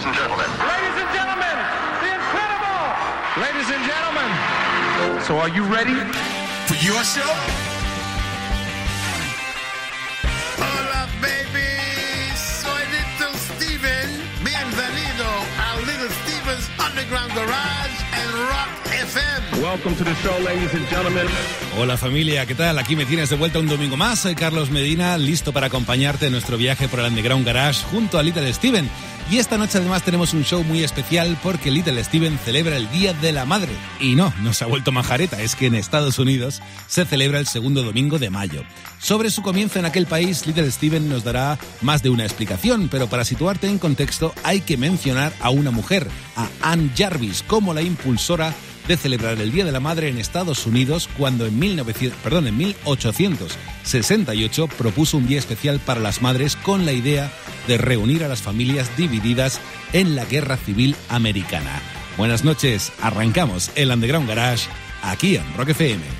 ladies and gentlemen. Ladies and gentlemen, the incredible. Ladies and gentlemen. So are you ready? For your show? Hola, baby. Soy Little Steven. Bienvenido a Little Steven's Underground Garage and Rock FM. Welcome to the show, ladies and gentlemen. Hola familia, ¿qué tal? Aquí me tienes de vuelta un domingo más. Soy Carlos Medina, listo para acompañarte en nuestro viaje por el Underground Garage junto a Little Steven. Y esta noche además tenemos un show muy especial porque Little Steven celebra el Día de la Madre. Y no, no se ha vuelto majareta, es que en Estados Unidos se celebra el segundo domingo de mayo. Sobre su comienzo en aquel país, Little Steven nos dará más de una explicación, pero para situarte en contexto hay que mencionar a una mujer, a Ann Jarvis, como la impulsora de celebrar el Día de la Madre en Estados Unidos cuando en, 1900, perdón, en 1868 propuso un día especial para las madres con la idea de reunir a las familias divididas en la Guerra Civil Americana. Buenas noches, arrancamos el Underground Garage aquí en Rock FM.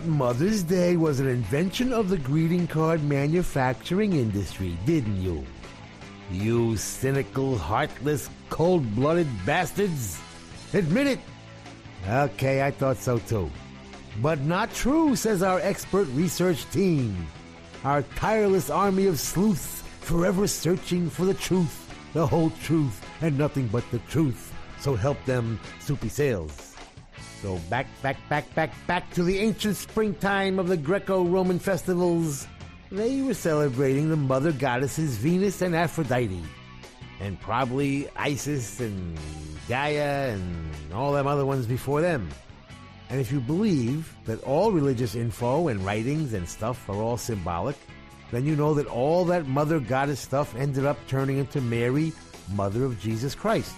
Thought Mother's Day was an invention of the greeting card manufacturing industry, didn't you? You cynical, heartless, cold blooded bastards! Admit it! Okay, I thought so too. But not true, says our expert research team. Our tireless army of sleuths forever searching for the truth, the whole truth, and nothing but the truth. So help them, soupy sales. So back, back, back, back, back to the ancient springtime of the Greco-Roman festivals. They were celebrating the mother goddesses Venus and Aphrodite. And probably Isis and Gaia and all them other ones before them. And if you believe that all religious info and writings and stuff are all symbolic, then you know that all that mother goddess stuff ended up turning into Mary, mother of Jesus Christ.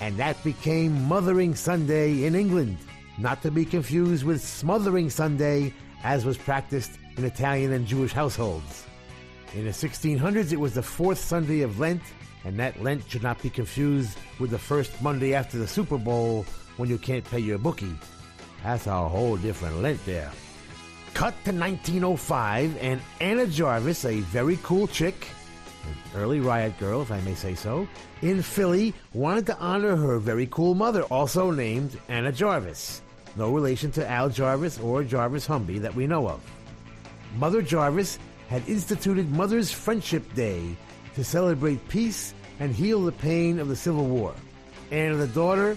And that became Mothering Sunday in England, not to be confused with Smothering Sunday, as was practiced in Italian and Jewish households. In the 1600s, it was the fourth Sunday of Lent, and that Lent should not be confused with the first Monday after the Super Bowl when you can't pay your bookie. That's a whole different Lent there. Cut to 1905, and Anna Jarvis, a very cool chick, an early riot girl, if I may say so, in Philly, wanted to honor her very cool mother, also named Anna Jarvis no relation to Al Jarvis or Jarvis Humby that we know of. Mother Jarvis had instituted Mother's Friendship Day to celebrate peace and heal the pain of the Civil War. Anna, the daughter,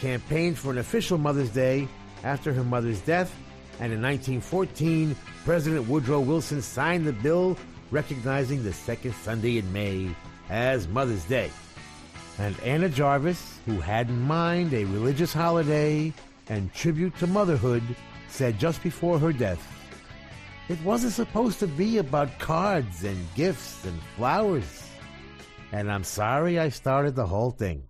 campaigned for an official Mother's Day after her mother's death, and in 1914, President Woodrow Wilson signed the bill recognizing the second Sunday in May as Mother's Day. And Anna Jarvis, who had in mind a religious holiday and tribute to motherhood, said just before her death, It wasn't supposed to be about cards and gifts and flowers. And I'm sorry I started the whole thing.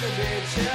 the bitch.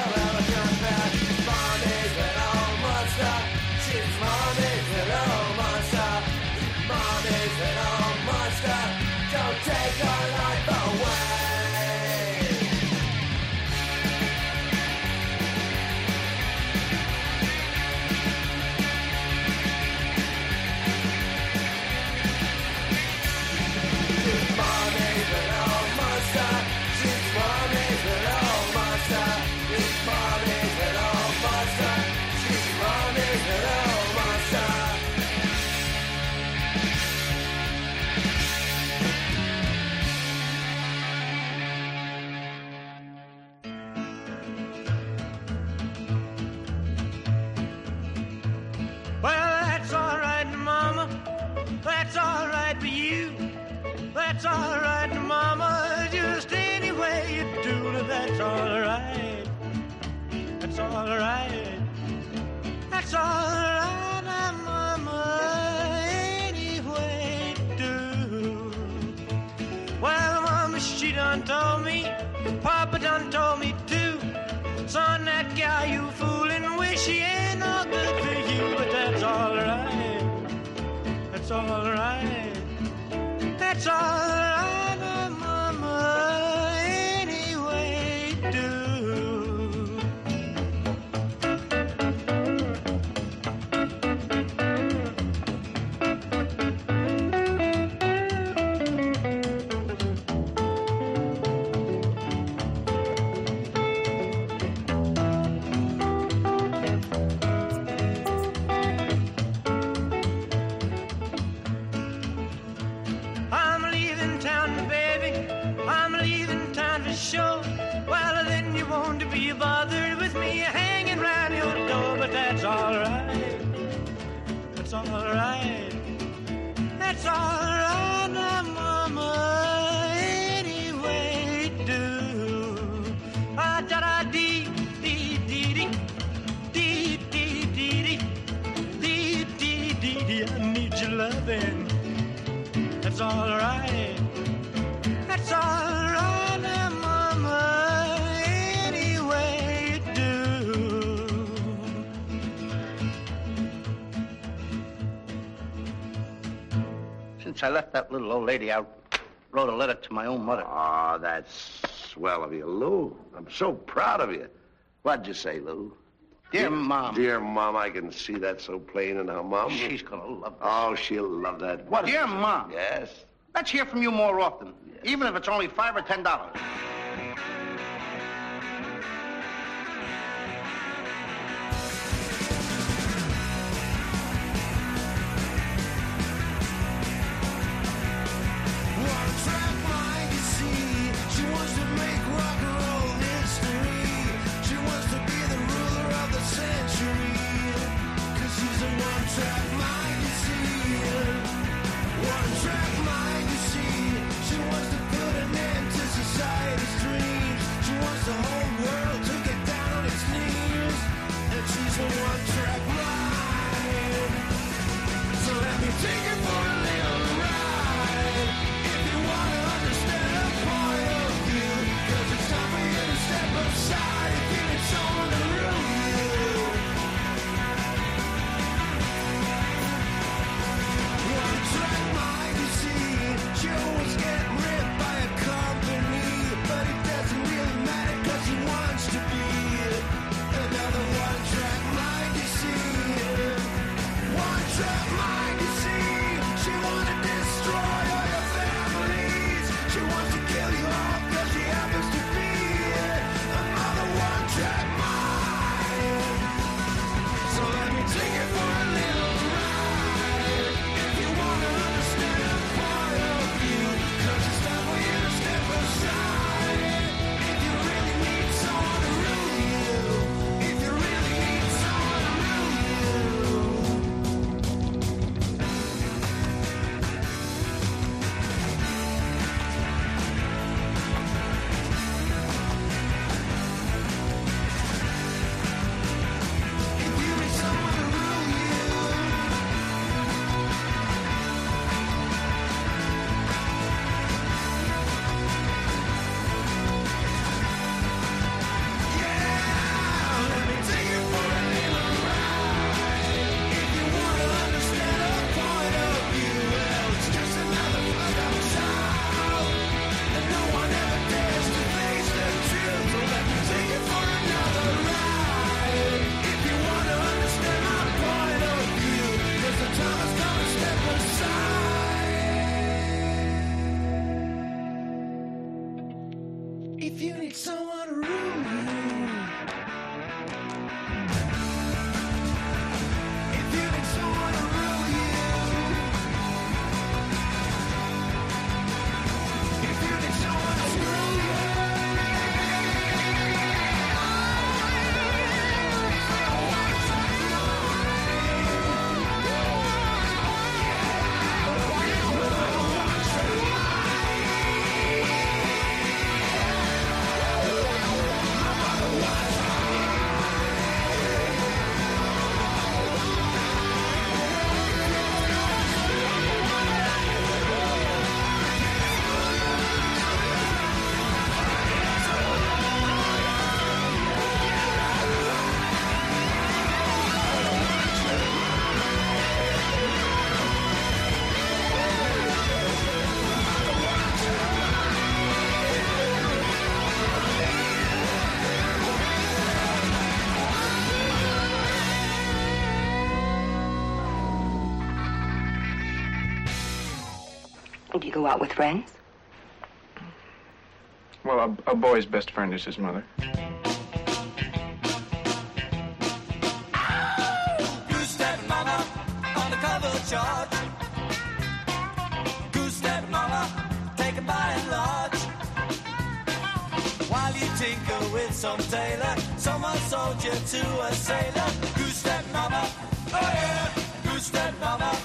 lady, I wrote a letter to my own mother. Ah, oh, that's swell of you, Lou. I'm so proud of you. What'd you say, Lou? Dear, dear Mom. Dear Mom, I can see that so plain in her mom. She's gonna love that. Oh, she'll love that. What? Dear Mom. Yes. Let's hear from you more often, yes. even if it's only five or ten dollars. Go out with friends? Well, a, a boy's best friend is his mother. Goose step mama on the cover chart. Goose step mama taken by and large. While you tinker with some tailor, someone sold you to a sailor. Goose step mama, oh yeah. Goose step mama,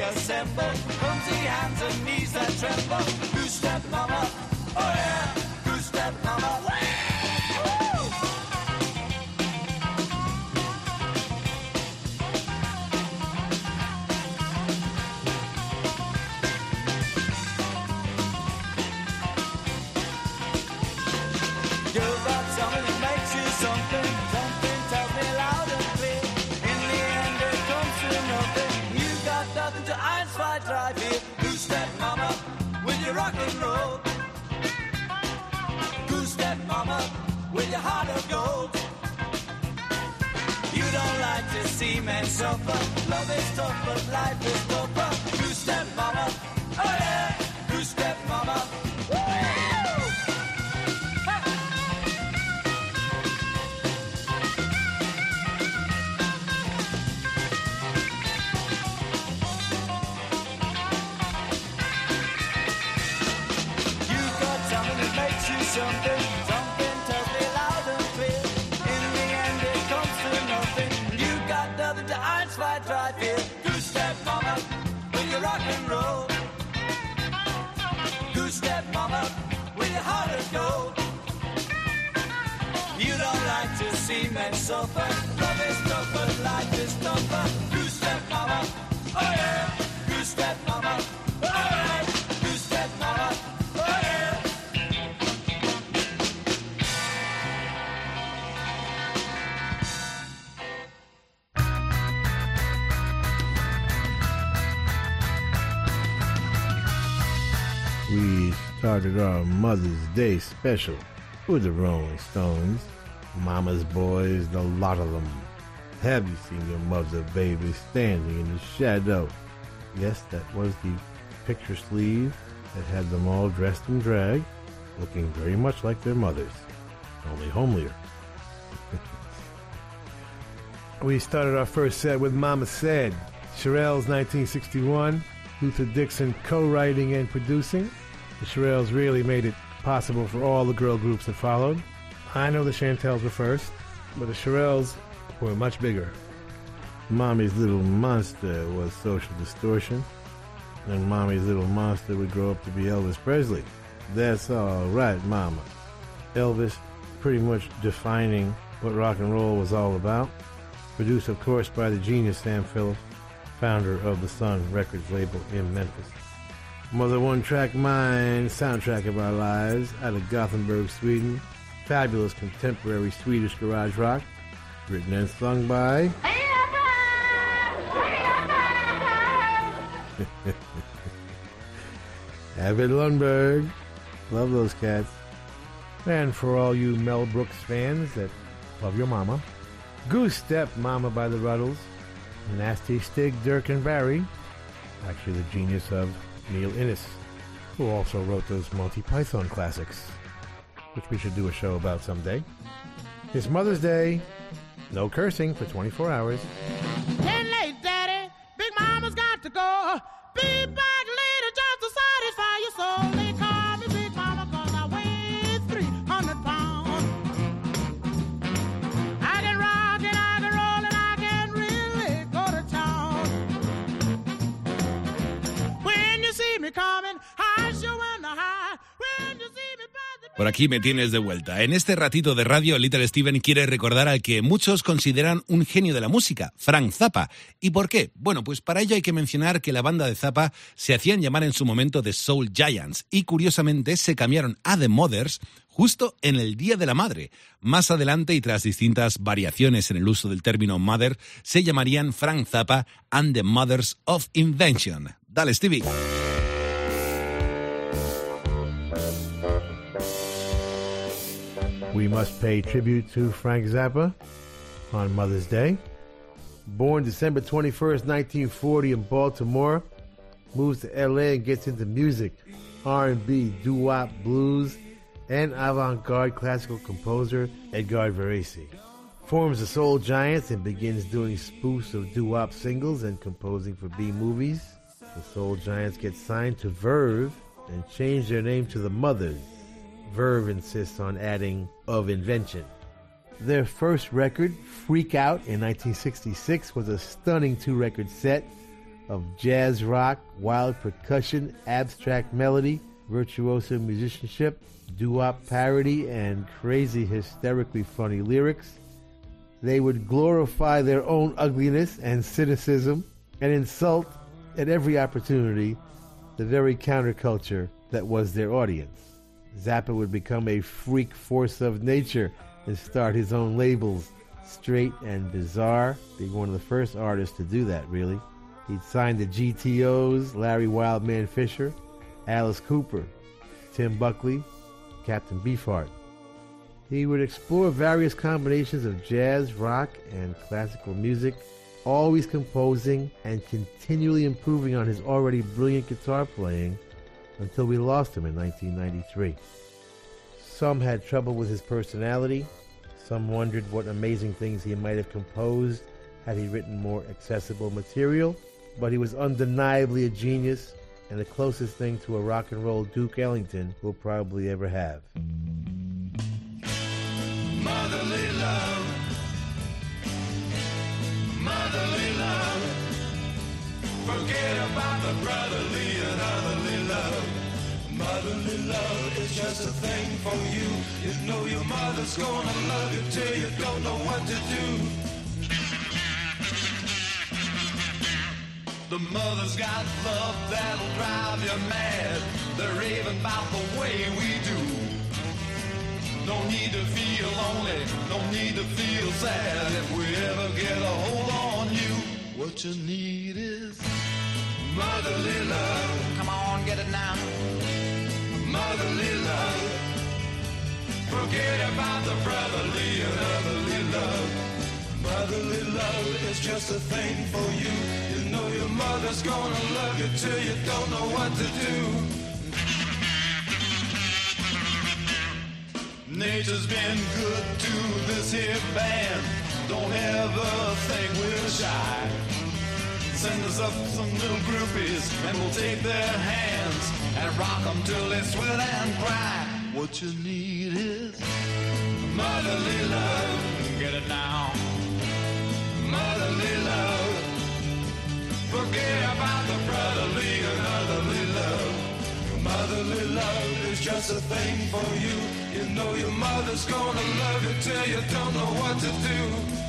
to reassemble clumsy hands and knees that tremble. Goose step mama, oh yeah, goose step mama. Goose step mama with your rock and roll. Goose step mama with your heart of gold. You don't like to see men suffer. Love is tough, but life is tougher. Goose step mama, oh yeah. Love is tough, but life is tougher. Goose step mama, oh yeah. Goose step mama, oh yeah. Goose step mama, oh yeah. We started our Mother's Day special with the Rolling Stones. Mama's boys, the lot of them. Have you seen your mother, baby, standing in the shadow? Yes, that was the picture sleeve that had them all dressed in drag, looking very much like their mothers, only homelier. we started our first set with Mama Said, Shirelles 1961, Luther Dixon co-writing and producing. The Shirelles really made it possible for all the girl groups that followed. I know the Chantels were first, but the Shirelles were much bigger. Mommy's Little Monster was Social Distortion, and Mommy's Little Monster would grow up to be Elvis Presley. That's all right, Mama. Elvis pretty much defining what rock and roll was all about. Produced, of course, by the genius Sam Phillips, founder of the Sun Records label in Memphis. Mother One Track Mind, soundtrack of our lives, out of Gothenburg, Sweden. Fabulous contemporary Swedish garage rock, written and sung by. Ebbot Lundberg. Love those cats. And for all you Mel Brooks fans that love your mama, Goose Step Mama by the Rutles, Nasty Stig, Dirk and Barry, actually the genius of Neil Innes, who also wrote those Monty Python classics, which we should do a show about someday. It's Mother's Day, no cursing for 24 hours. Ten late, Daddy. Big Mama's got to go. Por aquí me tienes de vuelta. En este ratito de radio, Little Steven quiere recordar al que muchos consideran un genio de la música, Frank Zappa. ¿Y por qué? Bueno, pues para ello hay que mencionar que la banda de Zappa se hacían llamar en su momento The Soul Giants y curiosamente se cambiaron a The Mothers justo en el Día de la Madre. Más adelante y tras distintas variaciones en el uso del término mother, se llamarían Frank Zappa and the Mothers of Invention. Dale, Stevie. We must pay tribute to Frank Zappa on Mother's Day. Born December 21st, 1940 in Baltimore, moves to LA and gets into music, R&B, doo-wop, blues, and avant-garde classical composer Edgar Varese. Forms the Soul Giants and begins doing spoofs of doo-wop singles and composing for B-movies. The Soul Giants get signed to Verve and change their name to the Mothers. Verve insists on adding of invention. Their first record, Freak Out, in 1966, was a stunning two record set of jazz rock, wild percussion, abstract melody, virtuoso musicianship, doo wop parody, and crazy, hysterically funny lyrics. They would glorify their own ugliness and cynicism and insult at every opportunity the very counterculture that was their audience. Zappa would become a freak force of nature and start his own labels, Straight and Bizarre, being one of the first artists to do that, really. He'd signed the GTOs, Larry Wildman Fischer, Alice Cooper, Tim Buckley, Captain Beefheart. He would explore various combinations of jazz, rock, and classical music, always composing and continually improving on his already brilliant guitar playing until we lost him in 1993. Some had trouble with his personality. Some wondered what amazing things he might have composed had he written more accessible material. But he was undeniably a genius and the closest thing to a rock and roll Duke Ellington we'll probably ever have. Motherly love. Motherly love. Forget about the brotherly and otherly love. Motherly love is just a thing for you. You know your mother's gonna love you till you don't know what to do. The mother's got love that'll drive you mad. They're raving about the way we do. No need to feel lonely, no need to feel sad. If we ever get a hold on what you need is motherly love. Come on, get it now. Motherly love. Forget about the brotherly and otherly love. Motherly love is just a thing for you. You know your mother's gonna love you till you don't know what to do. Nature's been good to this here band. Don't ever think we're shy. Send us up some little groupies and we'll take their hands and rock them till they sweat and cry. What you need is motherly love. Get it now. Motherly love. Forget about the brotherly and otherly love. Motherly love is just a thing for you. You know your mother's gonna love you till you don't know what to do.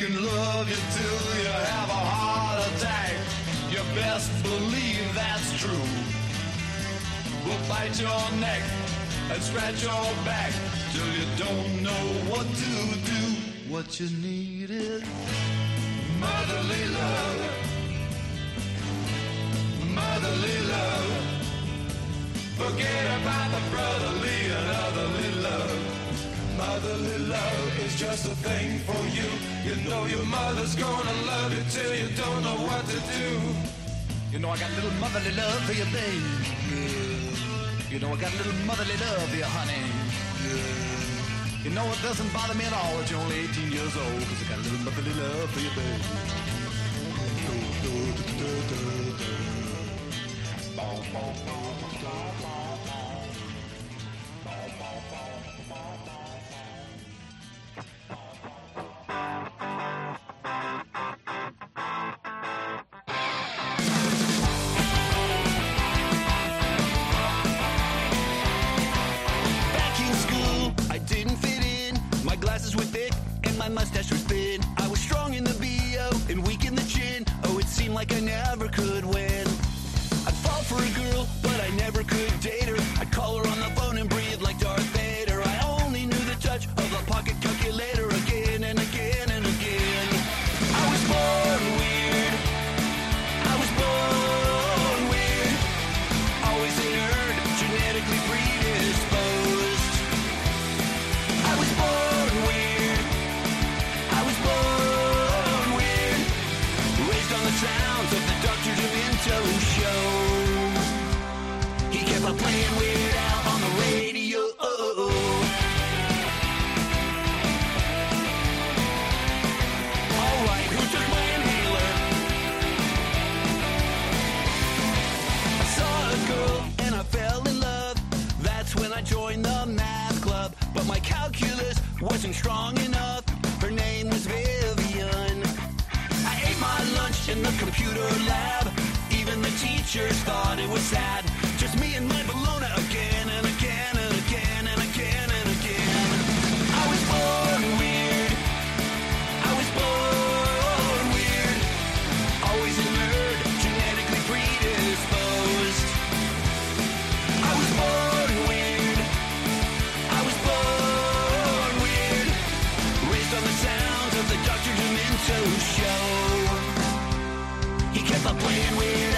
Can love you till you have a heart attack. You best believe that's true. We'll bite your neck and scratch your back till you don't know what to do. What you need is motherly love. Motherly love. Forget about the brotherly and otherly love. Motherly love is just a thing for you. You know your mother's gonna love you till you don't know what to do. You know I got a little motherly love for you, babe. Yeah. You know I got a little motherly love for you, honey. Yeah. You know it doesn't bother me at all that you're only 18 years old, cause I got a little motherly love for you, babe. Do, do, do, do, do, do. Demento show. He kept on playing Weird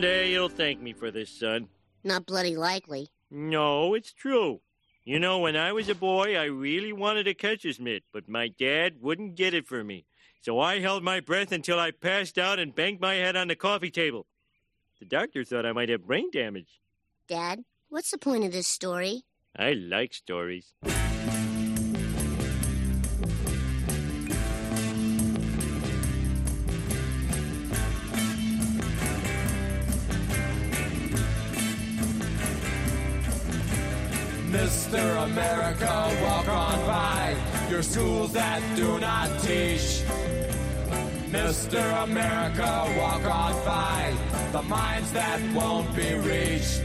Someday you'll thank me for this, son. Not bloody likely. No, it's true. You know, when I was a boy, I really wanted a catcher's mitt, but my dad wouldn't get it for me. So I held my breath until I passed out and banged my head on the coffee table. The doctor thought I might have brain damage. Dad, what's the point of this story? I like stories. Mr. America, walk on by your schools that do not teach. Mr. America, walk on by the minds that won't be reached.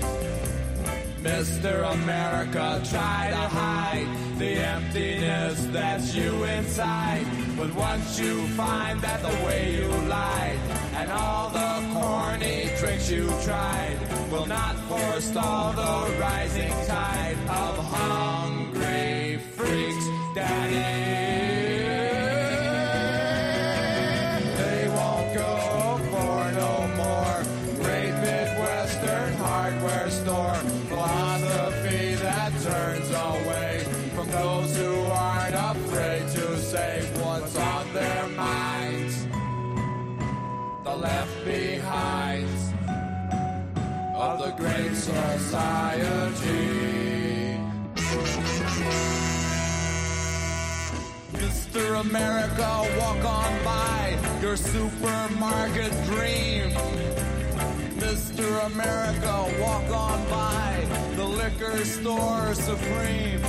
Mr. America, try to hide the emptiness that's you inside. But once you find that the way you lied and all the corny tricks you tried will not forestall the rising tide of hungry freaks, daddy. Society. Mr. America, walk on by your supermarket dream. Mr. America, walk on by the liquor store supreme.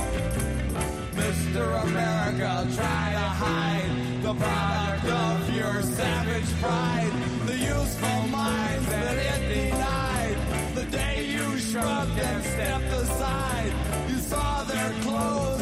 Mr. America, try to hide the product of your savage pride, the useful minds that day and stepped aside, you saw their clothes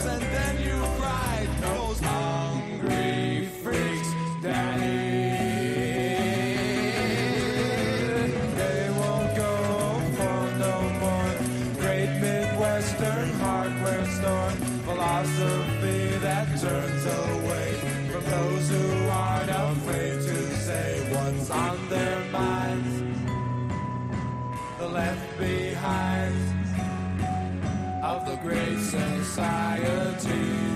behind of the great society.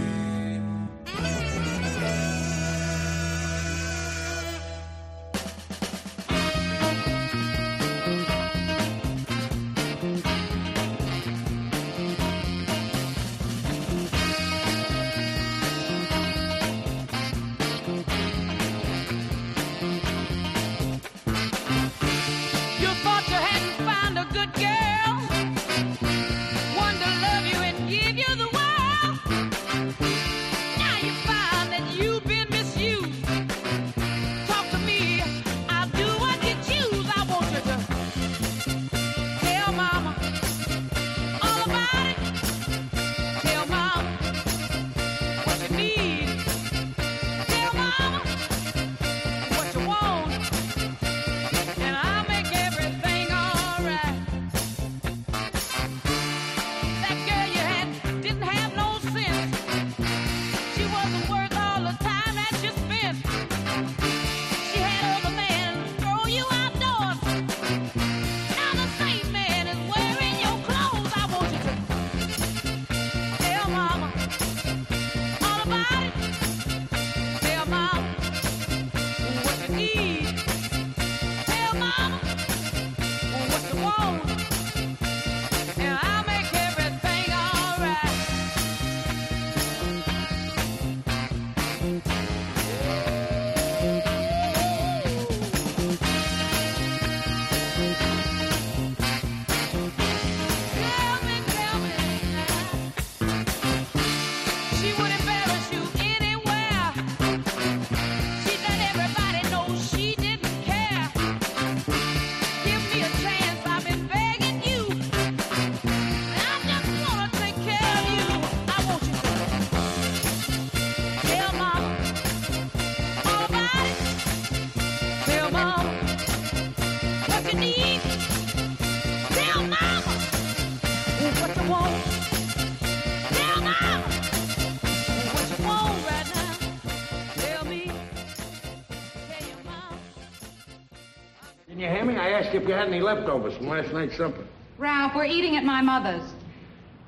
Asked you if you had any leftovers from last night's supper. Ralph, we're eating at my mother's.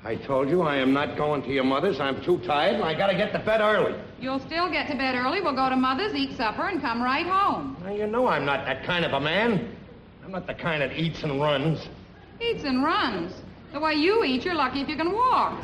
I told you I am not going to your mother's. I'm too tired and I gotta get to bed early. You'll still get to bed early. We'll go to mother's, eat supper, and come right home. Now, you know I'm not that kind of a man. I'm not the kind that eats and runs. Eats and runs. The way you eat, you're lucky if you can walk.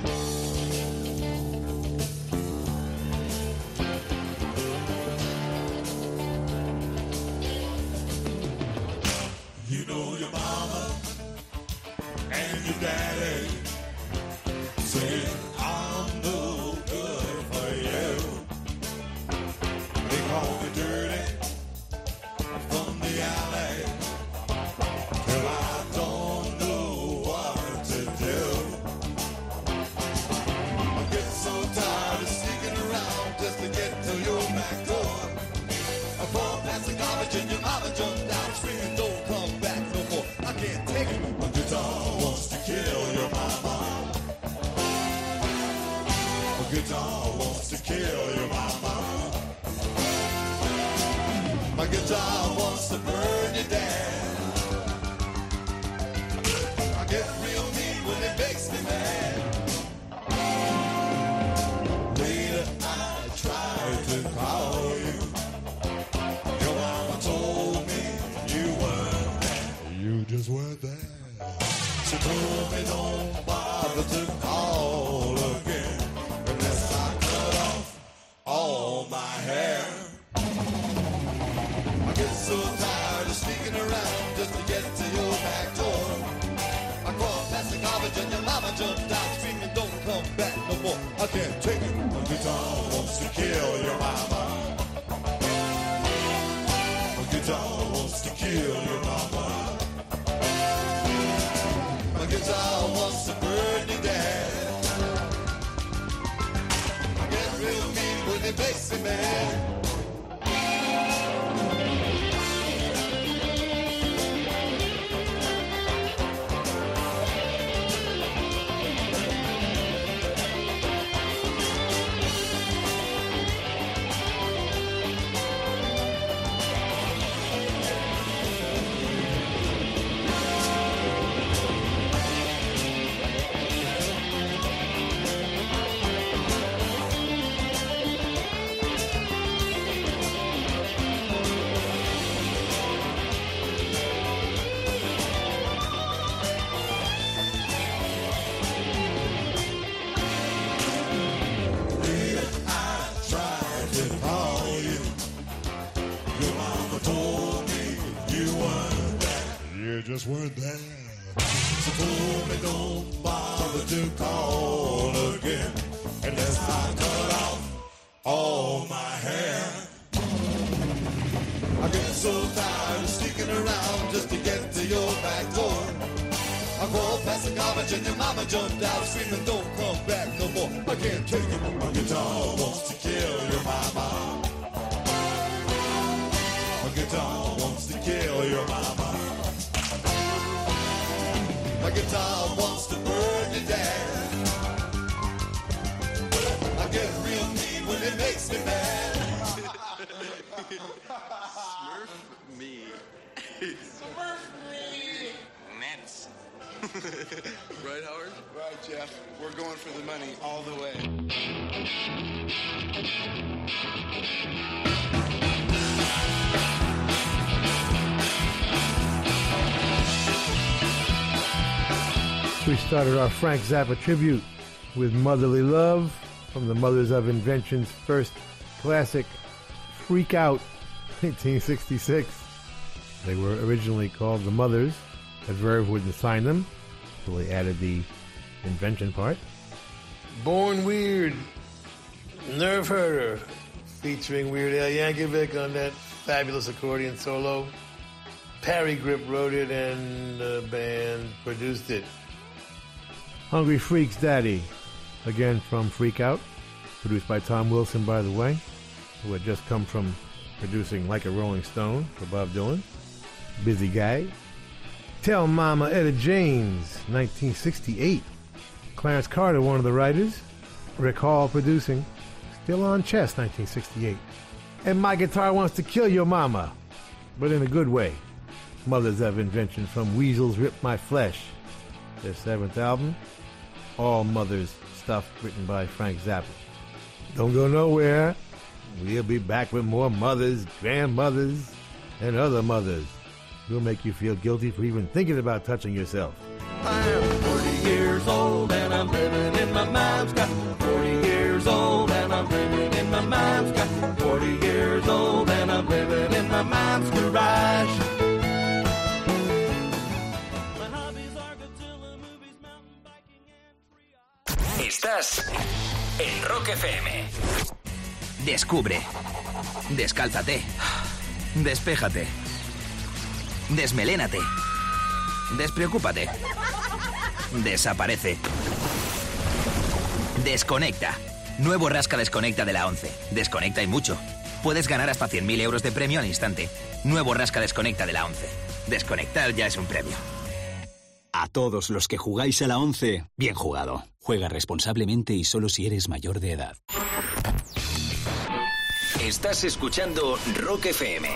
Jeff. We're going for the money all the way. We started our Frank Zappa tribute with Motherly Love from the Mothers of Invention's first classic, Freak Out, 1966. They were originally called the Mothers, but Verve wouldn't sign them, so they added the invention part. Born Weird, Nerf Herder, featuring Weird Al Yankovic on that fabulous accordion solo. Parry Gripp wrote it and the band produced it. Hungry Freaks Daddy, again from Freak Out, produced by Tom Wilson, by the way, who had just come from producing Like a Rolling Stone for Bob Dylan. Busy guy. Tell Mama Etta James, 1968. Clarence Carter, one of the writers. Rick Hall producing. Still on Chess, 1968. And My Guitar Wants to Kill Your Mama, but in a good way. Mothers of Invention from Weasels Rip My Flesh, their seventh album. All Mothers stuff written by Frank Zappa. Don't go nowhere. We'll be back with more mothers, grandmothers, and other mothers. We'll make you feel guilty for even thinking about touching yourself. I'm 40 years old Estás en Rock FM. Descubre. Descálzate. Despéjate. Desmelénate. Despreocúpate. Desaparece. Desconecta. Nuevo Rasca Desconecta de la 11. Desconecta y mucho. Puedes ganar hasta 100.000 euros de premio al instante. Nuevo Rasca Desconecta de la 11. Desconectar ya es un premio. A todos los que jugáis a la 11, bien jugado. Juega responsablemente y solo si eres mayor de edad. Estás escuchando Rock FM.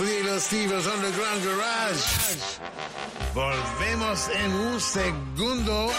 Little Steve's Underground Garage. Volvemos en un segundo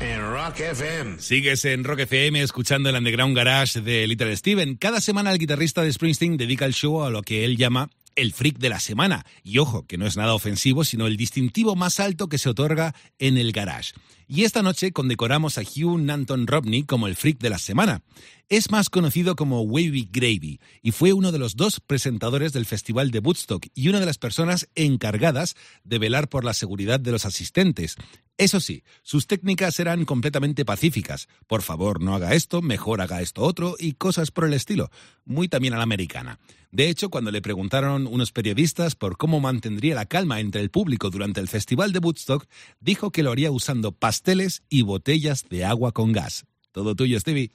en Rock FM. Sigues en Rock FM escuchando el Underground Garage de Little Steven. Cada semana el guitarrista de Springsteen dedica el show a lo que él llama el freak de la semana. Y ojo, que no es nada ofensivo, sino el distintivo más alto que se otorga en el garage. Y esta noche condecoramos a Hugh Nanton Robney como el freak de la semana. Es más conocido como Wavy Gravy y fue uno de los dos presentadores del Festival de Woodstock y una de las personas encargadas de velar por la seguridad de los asistentes. Eso sí, sus técnicas eran completamente pacíficas. Por favor, no haga esto, mejor haga esto otro y cosas por el estilo. Muy también a la americana. De hecho, cuando le preguntaron unos periodistas por cómo mantendría la calma entre el público durante el festival de Woodstock, dijo que lo haría usando pasteles y botellas de agua con gas. Todo tuyo, Stevie.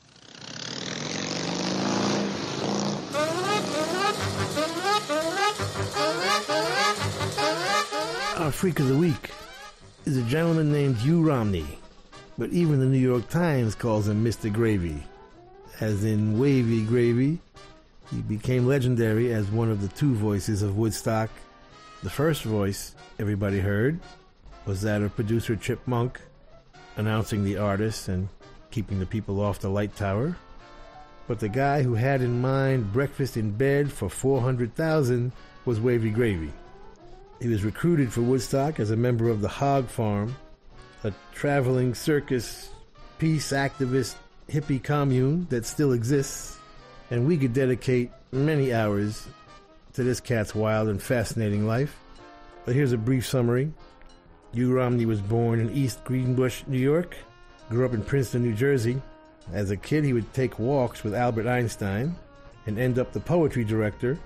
Our freak of the week is a gentleman named Hugh Romney, but even the New York Times calls him Mr. Gravy, as in wavy gravy. He became legendary as one of the two voices of Woodstock. The first voice everybody heard was that of producer Chip Monck, announcing the artists and keeping the people off the light tower. But the guy who had in mind breakfast in bed for 400,000 was Wavy Gravy. He was recruited for Woodstock as a member of the Hog Farm, a traveling circus, peace activist, hippie commune that still exists, and we could dedicate many hours to this cat's wild and fascinating life. But here's a brief summary. Hugh Romney was born in East Greenbush, New York, grew up in Princeton, New Jersey. As a kid, he would take walks with Albert Einstein and end up the poetry director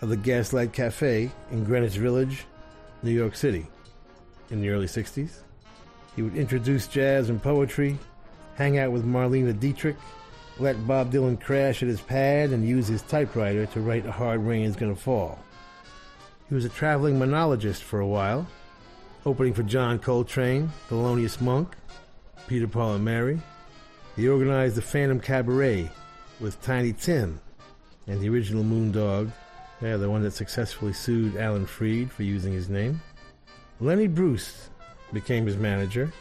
of the Gaslight Cafe in Greenwich Village, New York City. In the early 60s, he would introduce jazz and poetry, hang out with Marlena Dietrich, let Bob Dylan crash at his pad, and use his typewriter to write A Hard Rain's Gonna Fall. He was a traveling monologist for a while, opening for John Coltrane, Thelonious Monk, Peter Paul and Mary. He organized the Phantom Cabaret with Tiny Tim and the original Moondog, yeah, the one that successfully sued Alan Freed for using his name. Lenny Bruce became his manager,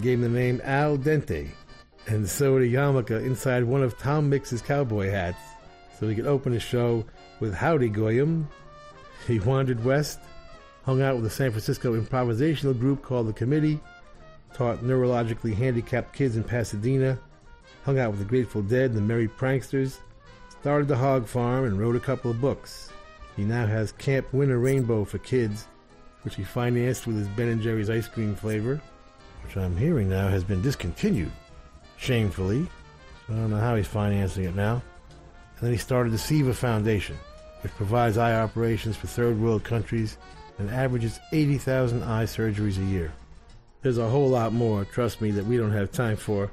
gave him the name Al Dente, and sewed a yarmulke inside one of Tom Mix's cowboy hats so he could open his show with Howdy Goyim. He wandered west, hung out with a San Francisco improvisational group called The Committee, taught neurologically handicapped kids in Pasadena, hung out with the Grateful Dead and the Merry Pranksters, started the hog farm, and wrote a couple of books. He now has Camp Winnarainbow for kids, which he financed with his Ben and Jerry's ice cream flavor, which I'm hearing now has been discontinued, shamefully. So I don't know how he's financing it now. And then he started the Seva Foundation, which provides eye operations for third world countries and averages 80,000 eye surgeries a year. There's a whole lot more, trust me, that we don't have time for.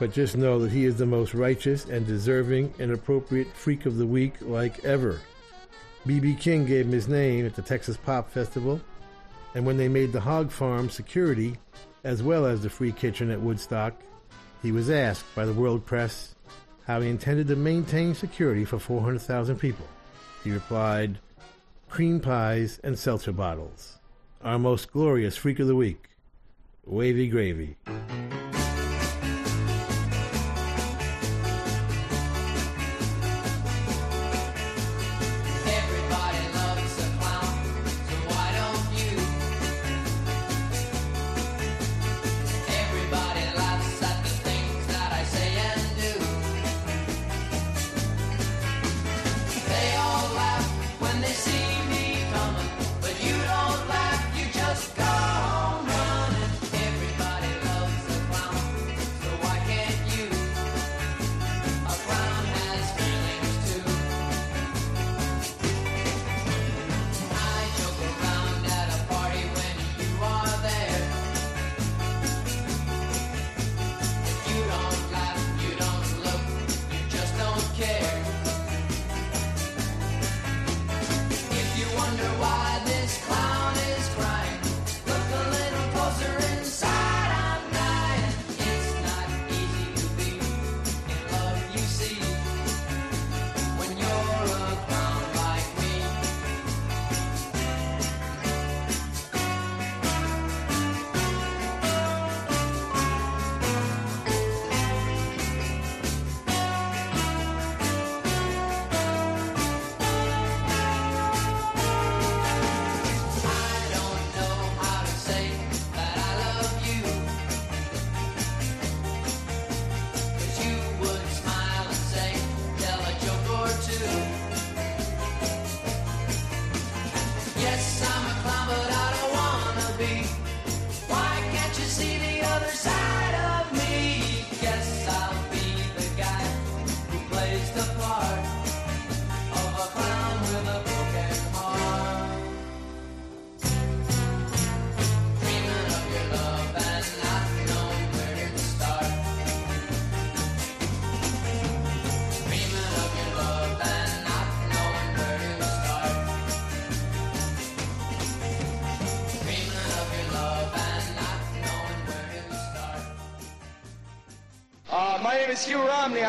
But just know that he is the most righteous and deserving and appropriate freak of the week like ever. B.B. King gave him his name at the Texas Pop Festival, and when they made the hog farm security, as well as the free kitchen at Woodstock, he was asked by the world press how he intended to maintain security for 400,000 people. He replied, cream pies and seltzer bottles. Our most glorious freak of the week, Wavy Gravy.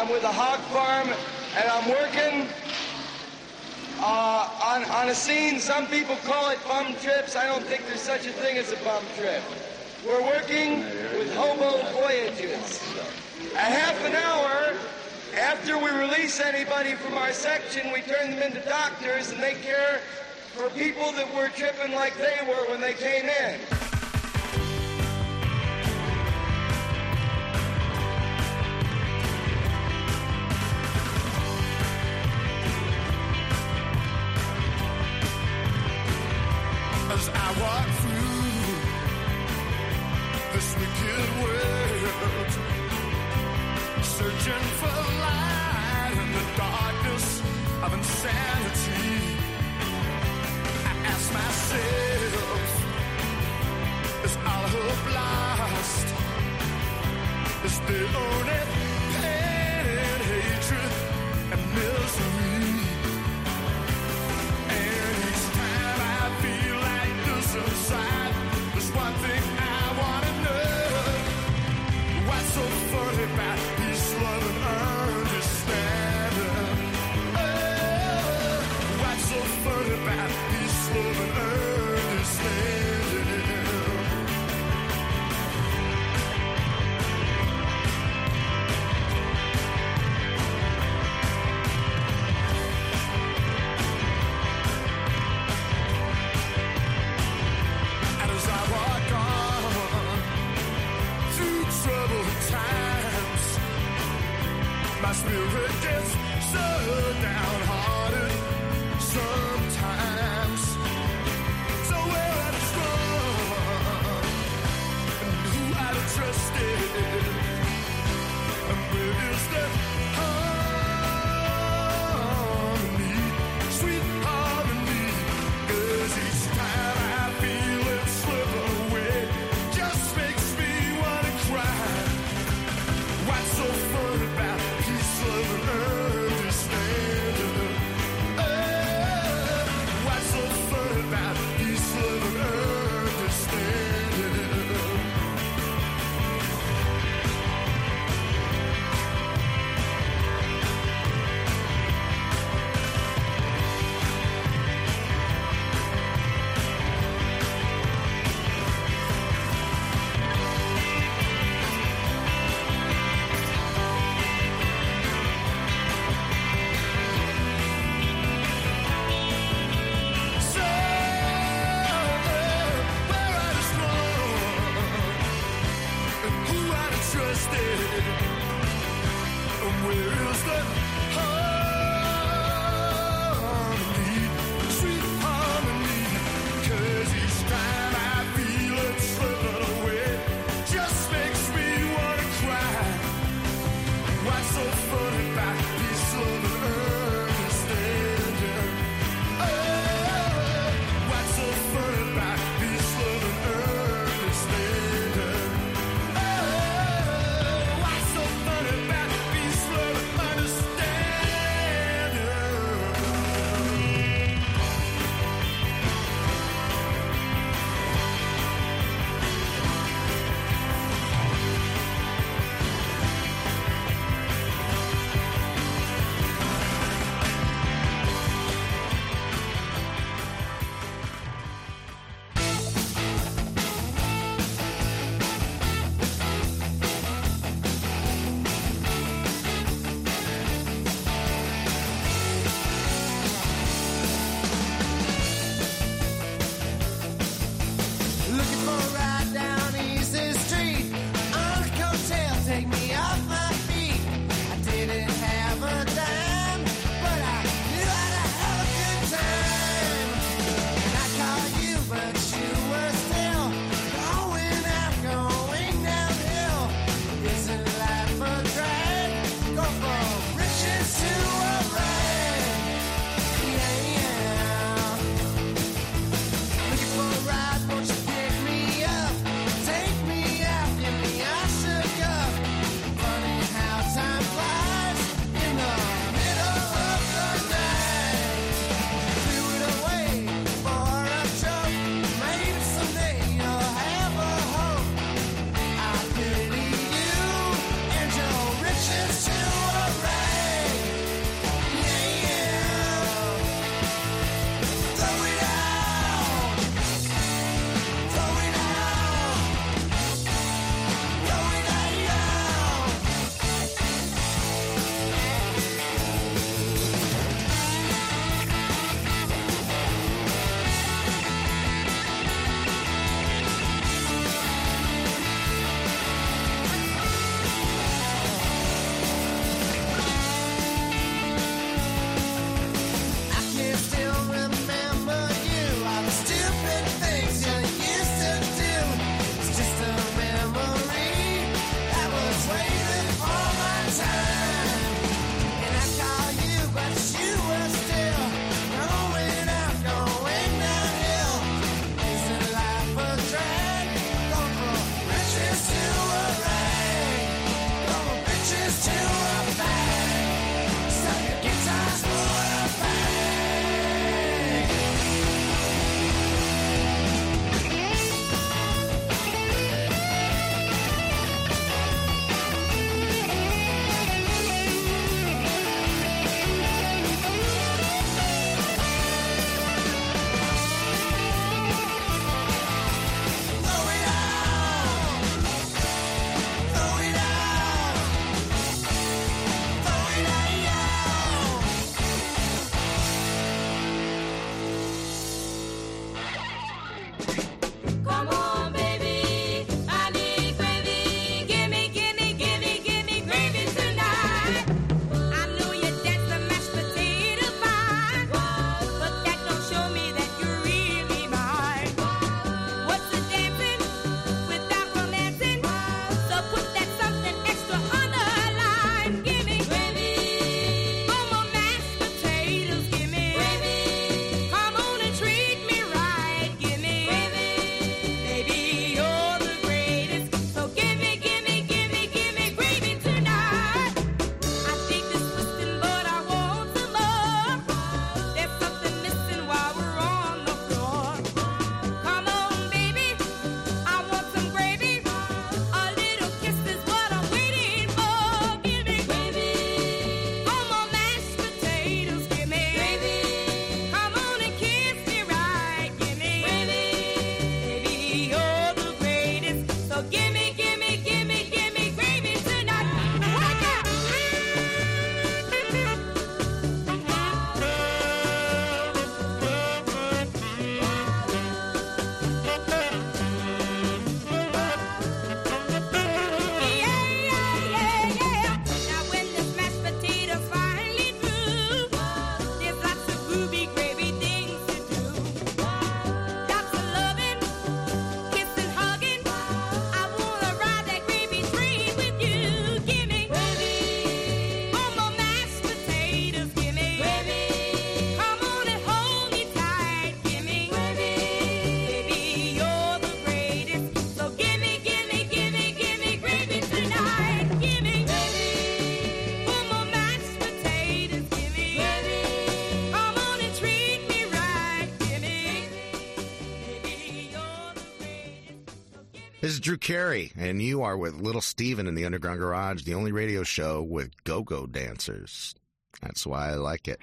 I'm with a Hog Farm, and I'm working uh, on, on a scene. Some people call it bum trips. I don't think there's such a thing as a bum trip. We're working with hobo voyages. A half an hour after we release anybody from our section, we turn them into doctors, and they care for people that were tripping like they were when they came in. Drew Carey, and you are with Little Steven in the Underground Garage, the only radio show with go-go dancers. That's why I like it.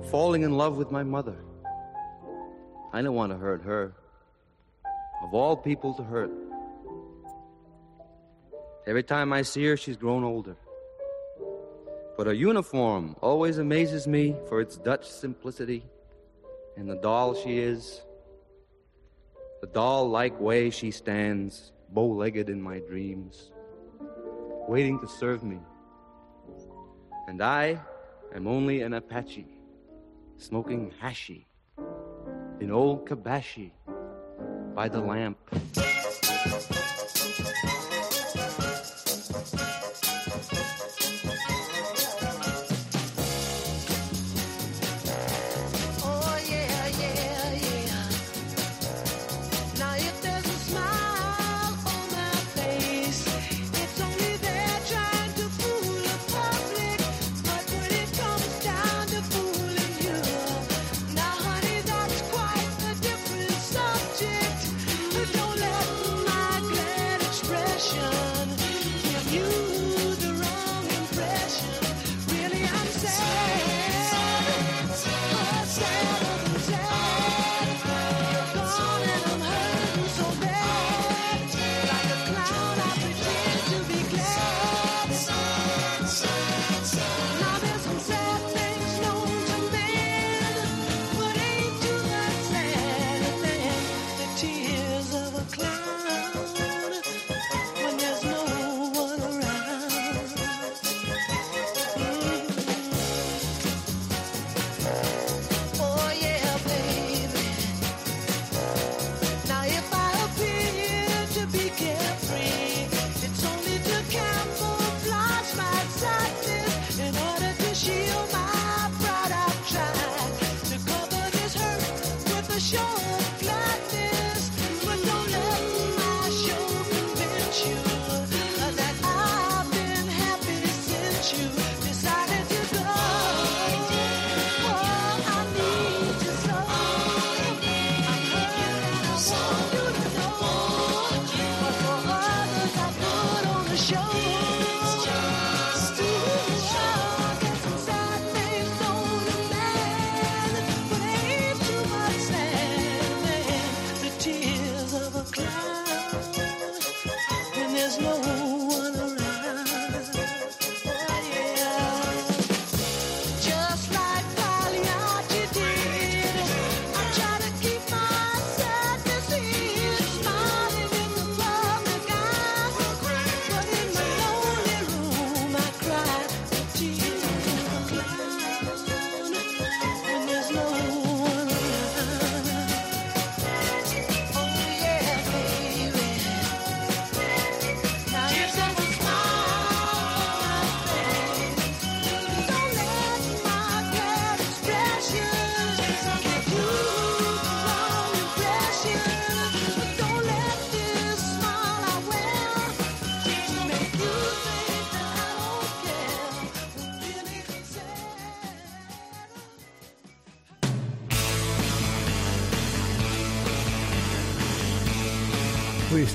Keep falling in love with my mother. I don't want to hurt her. Of all people to hurt. Every time I see her, she's grown older. But her uniform always amazes me for its Dutch simplicity and the doll she is. The doll like way she stands, bow legged in my dreams, waiting to serve me. And I am only an Apache, smoking hashi in old Kabashi by the lamp.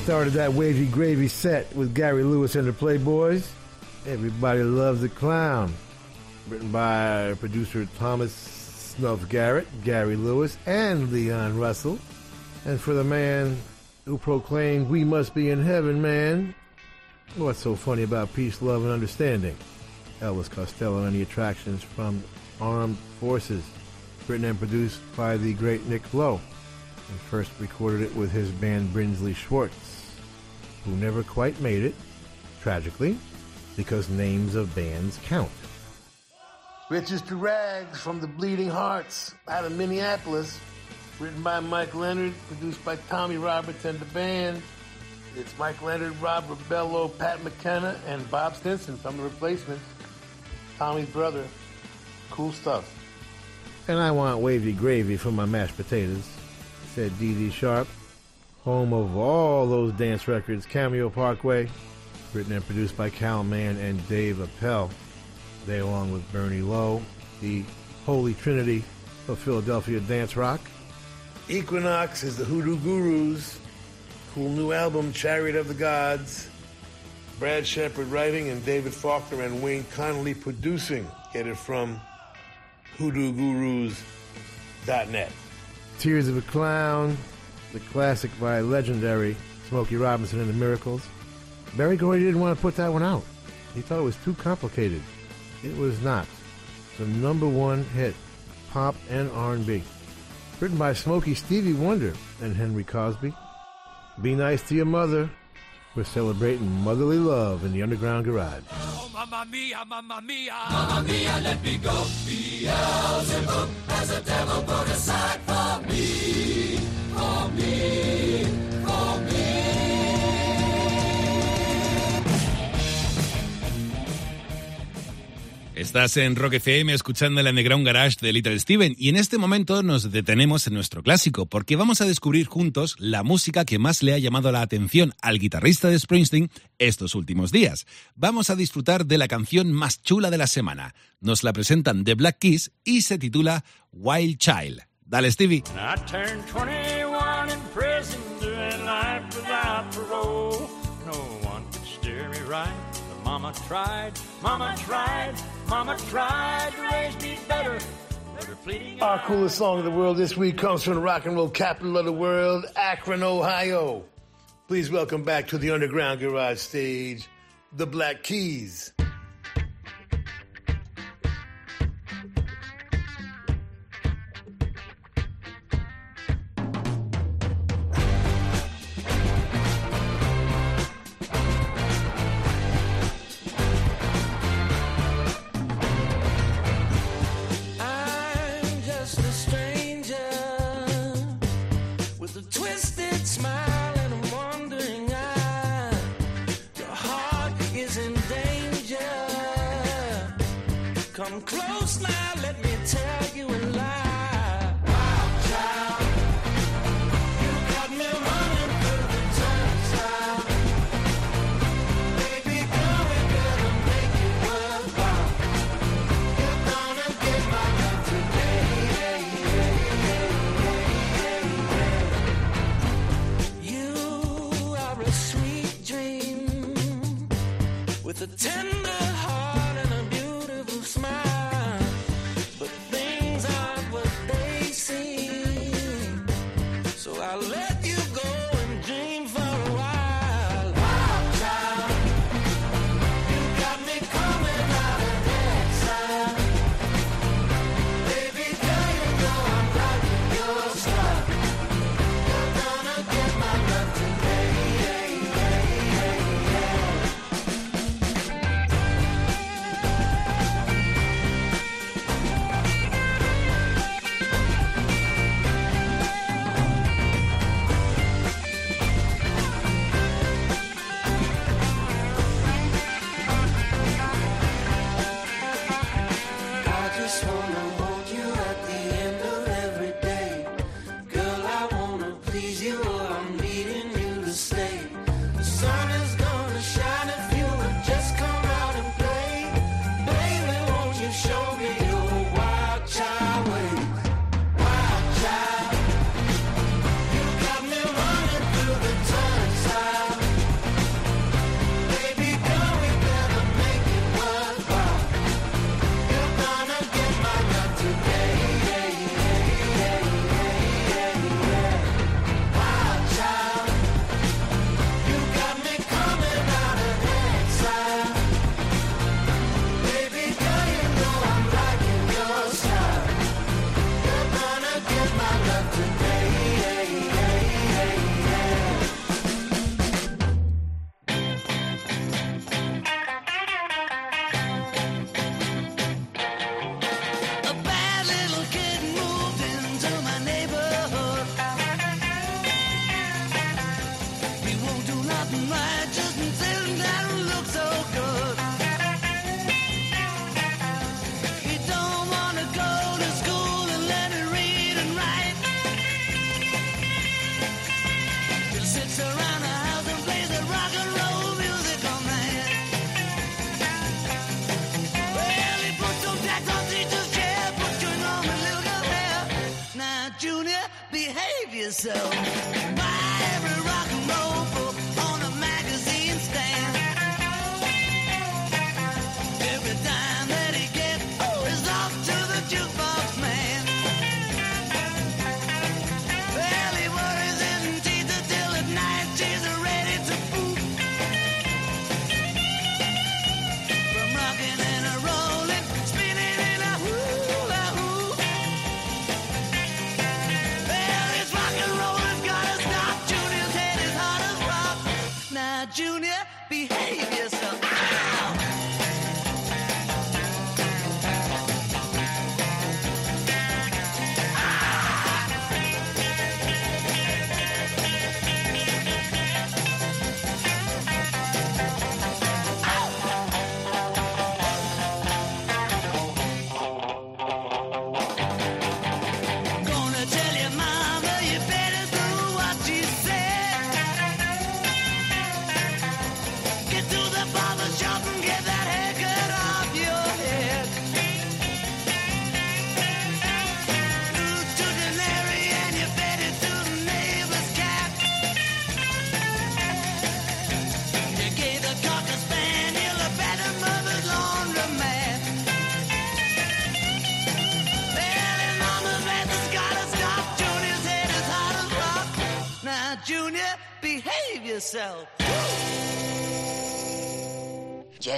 Started that wavy gravy set with Gary Lewis and the Playboys. Everybody loves a clown. Written by producer Thomas Snuff Garrett, Gary Lewis, and Leon Russell. And for the man who proclaimed, We must be in heaven, man. What's so funny about peace, love, and understanding? Elvis Costello and the attractions from Armed Forces. Written and produced by the great Nick Lowe and first recorded it with his band Brinsley Schwarz, who never quite made it, tragically, because names of bands count. Riches to Rags from the Bleeding Hearts out of Minneapolis. Written by Mike Leonard, produced by Tommy Roberts and the band. It's Mike Leonard, Rob Rebello, Pat McKenna, and Bob Stinson from the replacements. Tommy's brother. Cool stuff. And I want wavy gravy for my mashed potatoes, said Dee Dee Sharp, home of all those dance records, Cameo Parkway, written and produced by Kal Mann and Dave Appell. They, along with Bernie Lowe, the Holy Trinity of Philadelphia dance rock. Equinox is the Hoodoo Gurus. Cool new album, Chariot of the Gods. Brad Shepherd writing and David Faulkner and Wayne Connolly producing. Get it from hoodoogurus.net. Tears of a Clown, the classic by legendary Smokey Robinson and the Miracles. Berry Gordy didn't want to put that one out. He thought it was too complicated. It was not. The number one hit, pop and R&B. Written by Smokey Stevie Wonder and Henry Cosby. Be nice to your mother. We're celebrating motherly love in the Underground Garage. Oh, mamma mia, mamma mia. Mamma mia, let me go. Beelzebub has a devil put aside for me. Estás en Rock FM escuchando el Underground Garage de Little Steven y en este momento nos detenemos en nuestro clásico porque vamos a descubrir juntos la música que más le ha llamado la atención al guitarrista de Springsteen estos últimos días. Vamos a disfrutar de la canción más chula de la semana. Nos la presentan The Black Keys y se titula Wild Child. Dale, Stevie. I turned 21 in prison, doing life without parole. No one could steer me right. But mama tried, mama tried, mama tried to raise me better. But her pleading Our coolest song of the world this week comes from the rock and roll capital of the world, Akron, Ohio. Please welcome back to the Underground Garage stage, the Black Keys.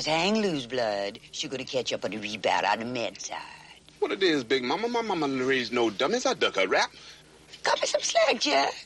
Hang loose, blood. She gonna catch up on the rebound on the med side. What it is, Big Mama? My mama didn't raise no dummies. I duck a rap. Cut me some slack, Jack.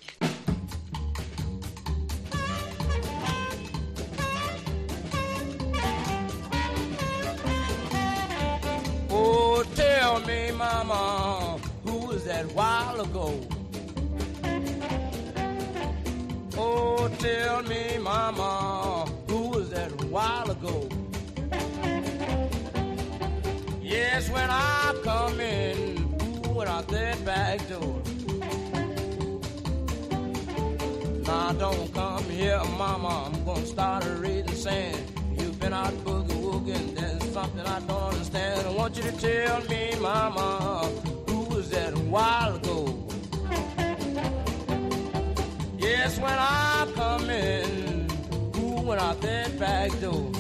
You to tell me, mama, who was that a while ago? Yes, when I come in, who went out that back door?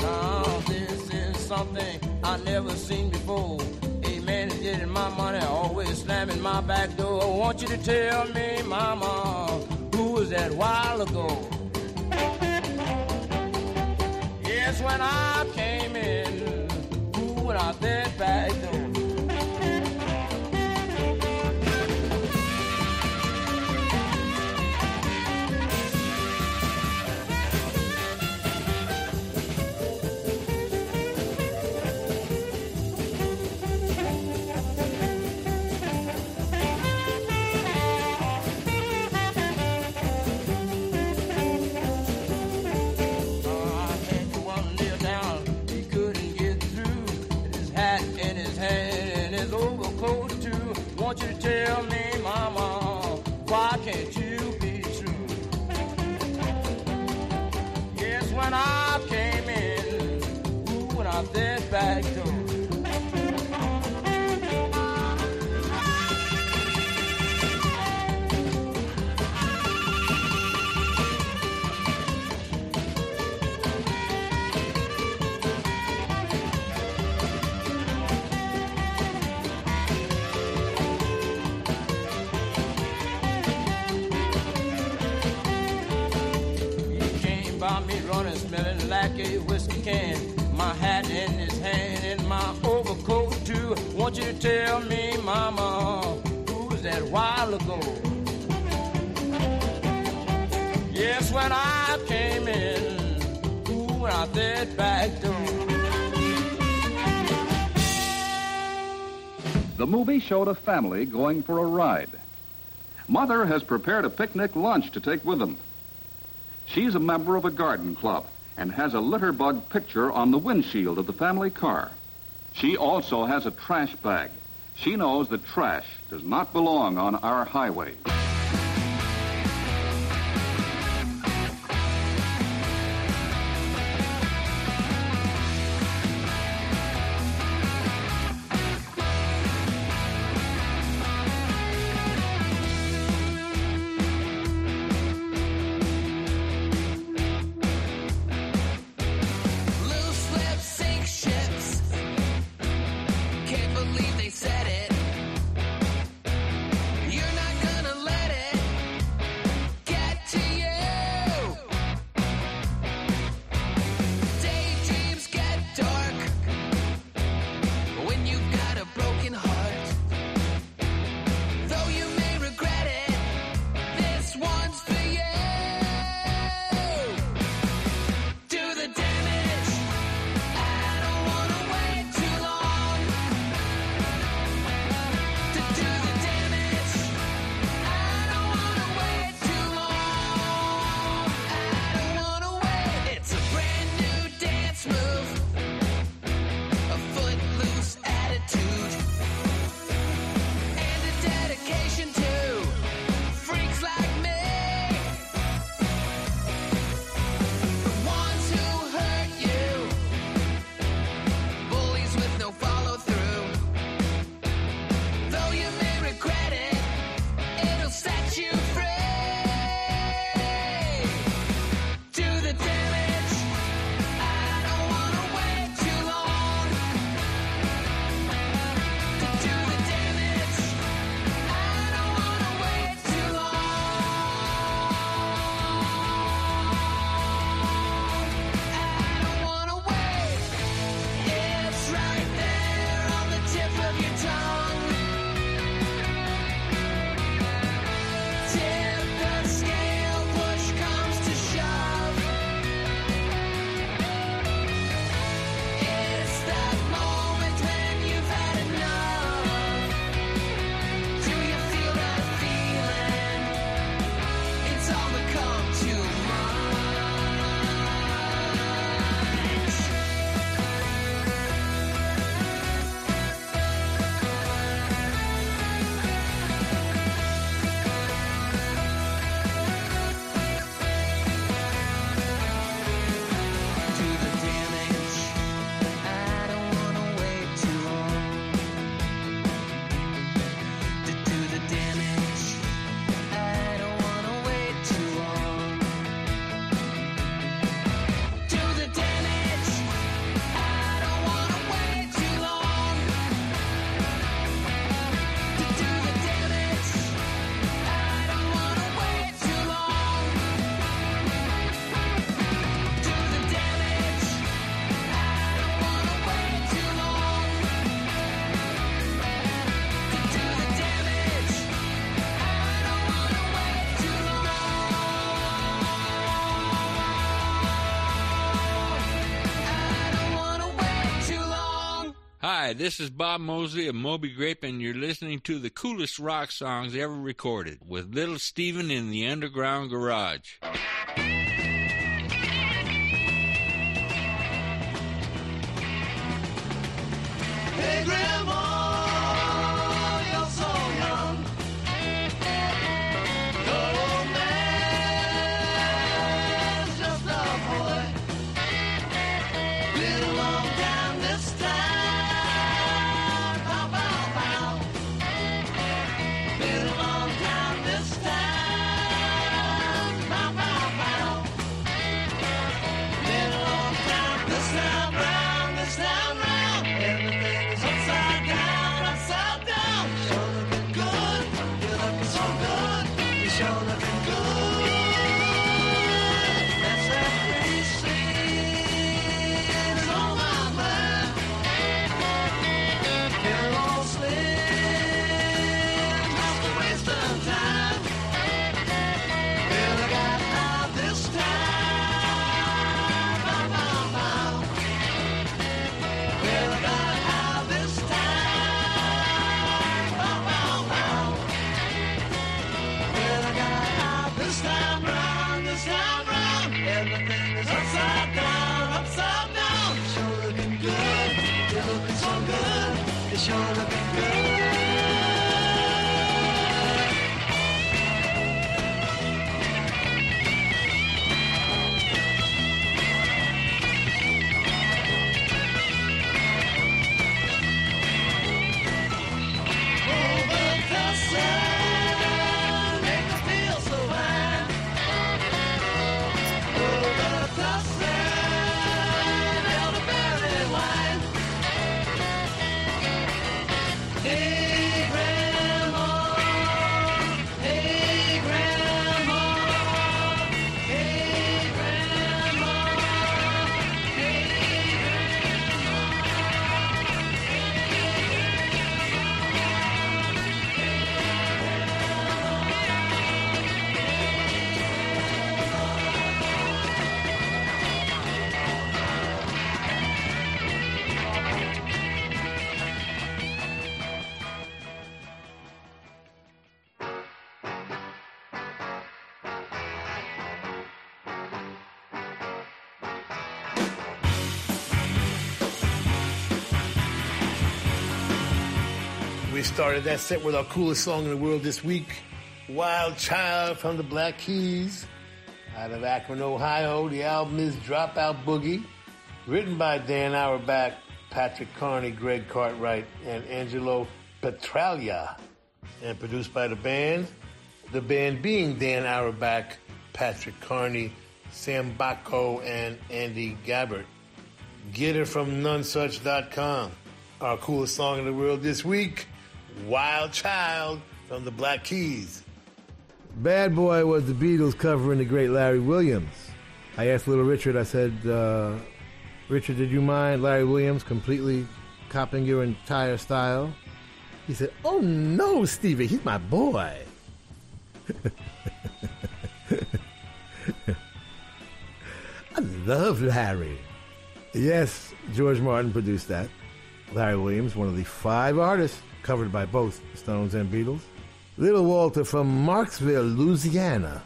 Now this is something I never seen before. A man is getting my money, always slamming my back door. I want you to tell me, mama, who was that while ago? When I came in, who went out that back door? Out that back door? While ago? Yes, when I came in, that back door? The movie showed a family going for a ride. Mother has prepared a picnic lunch to take with them. She's a member of a garden club and has a litter bug picture on the windshield of the family car. She also has a trash bag. She knows that trash does not belong on our highway. Hi, this is Bob Mosley of Moby Grape, and you're listening to the coolest rock songs ever recorded with Little Steven in the Underground Garage. Started that set with our coolest song in the world this week, Wild Child from the Black Keys. Out of Akron, Ohio, the album is Dropout Boogie, written by Dan Auerbach, Patrick Carney, Greg Cartwright, and Angelo Petraglia, and produced by the band. The band being Dan Auerbach, Patrick Carney, Sam Bacco, and Andy Gabbard. Get it from nonesuch.com. Our coolest song in the world this week, Wild Child from the Black Keys. Bad Boy was the Beatles covering the great Larry Williams. I asked Little Richard, I said, uh, Richard, did you mind Larry Williams completely copying your entire style? He said, Oh no, Stevie, he's my boy. I love Larry. Yes, George Martin produced that. Larry Williams, one of the five artists covered by both Stones and Beatles. Little Walter from Marksville, Louisiana,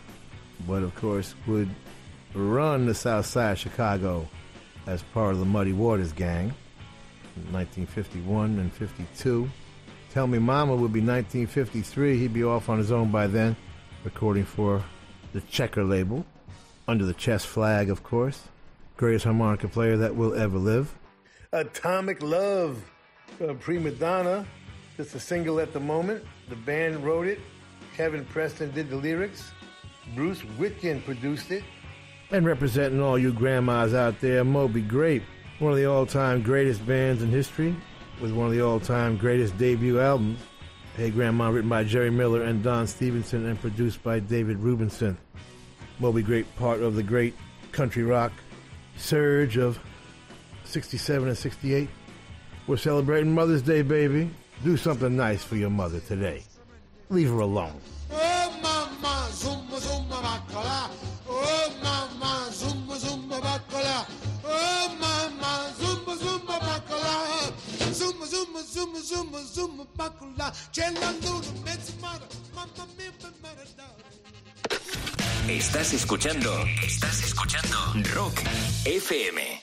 but of course would run the south side of Chicago as part of the Muddy Waters gang in 1951 and 52. Tell Me Mama would be 1953. He'd be off on his own by then, recording for the Checker label, under the Chess flag, of course. Greatest harmonica player that will ever live. Atomic Love from Prima Donna. Just a single at the moment. The band wrote it. Kevin Preston did the lyrics. Bruce Witkin produced it. And representing all you grandmas out there, Moby Grape, one of the all time greatest bands in history, with one of the all time greatest debut albums. Hey Grandma, written by Jerry Miller and Don Stevenson and produced by David Rubinson. Moby Grape, part of the great country rock surge of 67 and 68. We're celebrating Mother's Day, baby. Do something nice for your mother today. Leave her alone. Oh mama, zumba zumba bacala. Oh mama, zumba zumba bacala. Oh mama, zumba zumba bacala. Zumba luma bakula, chela luna, metzimara, mamma mia, mamma. Estás escuchando. Estás escuchando. Rock FM.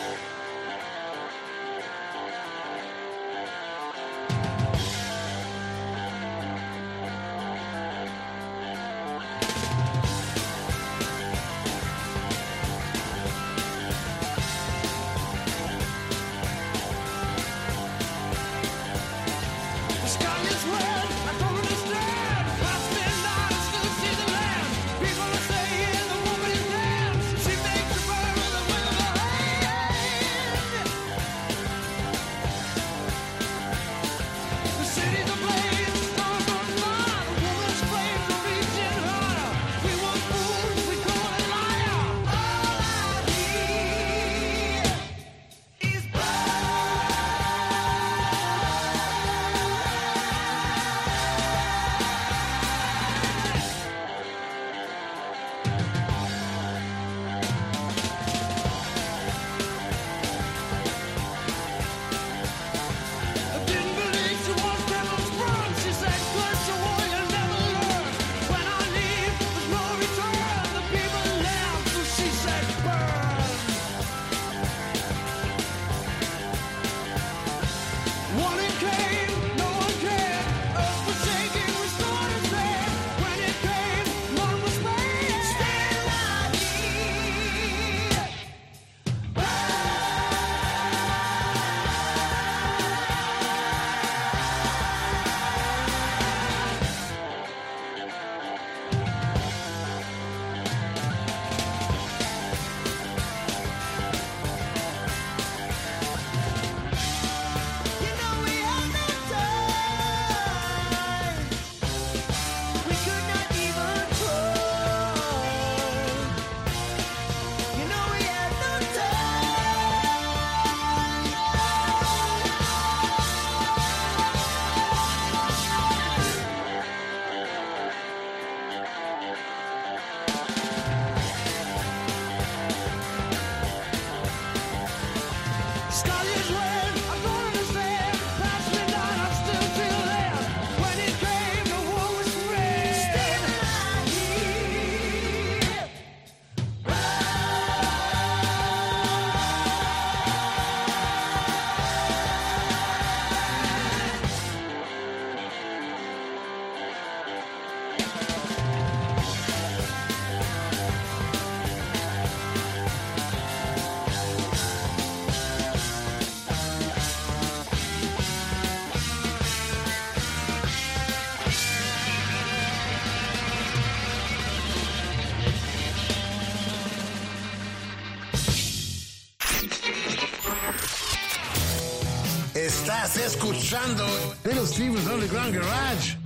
Escuchando Little Steven's Underground Garage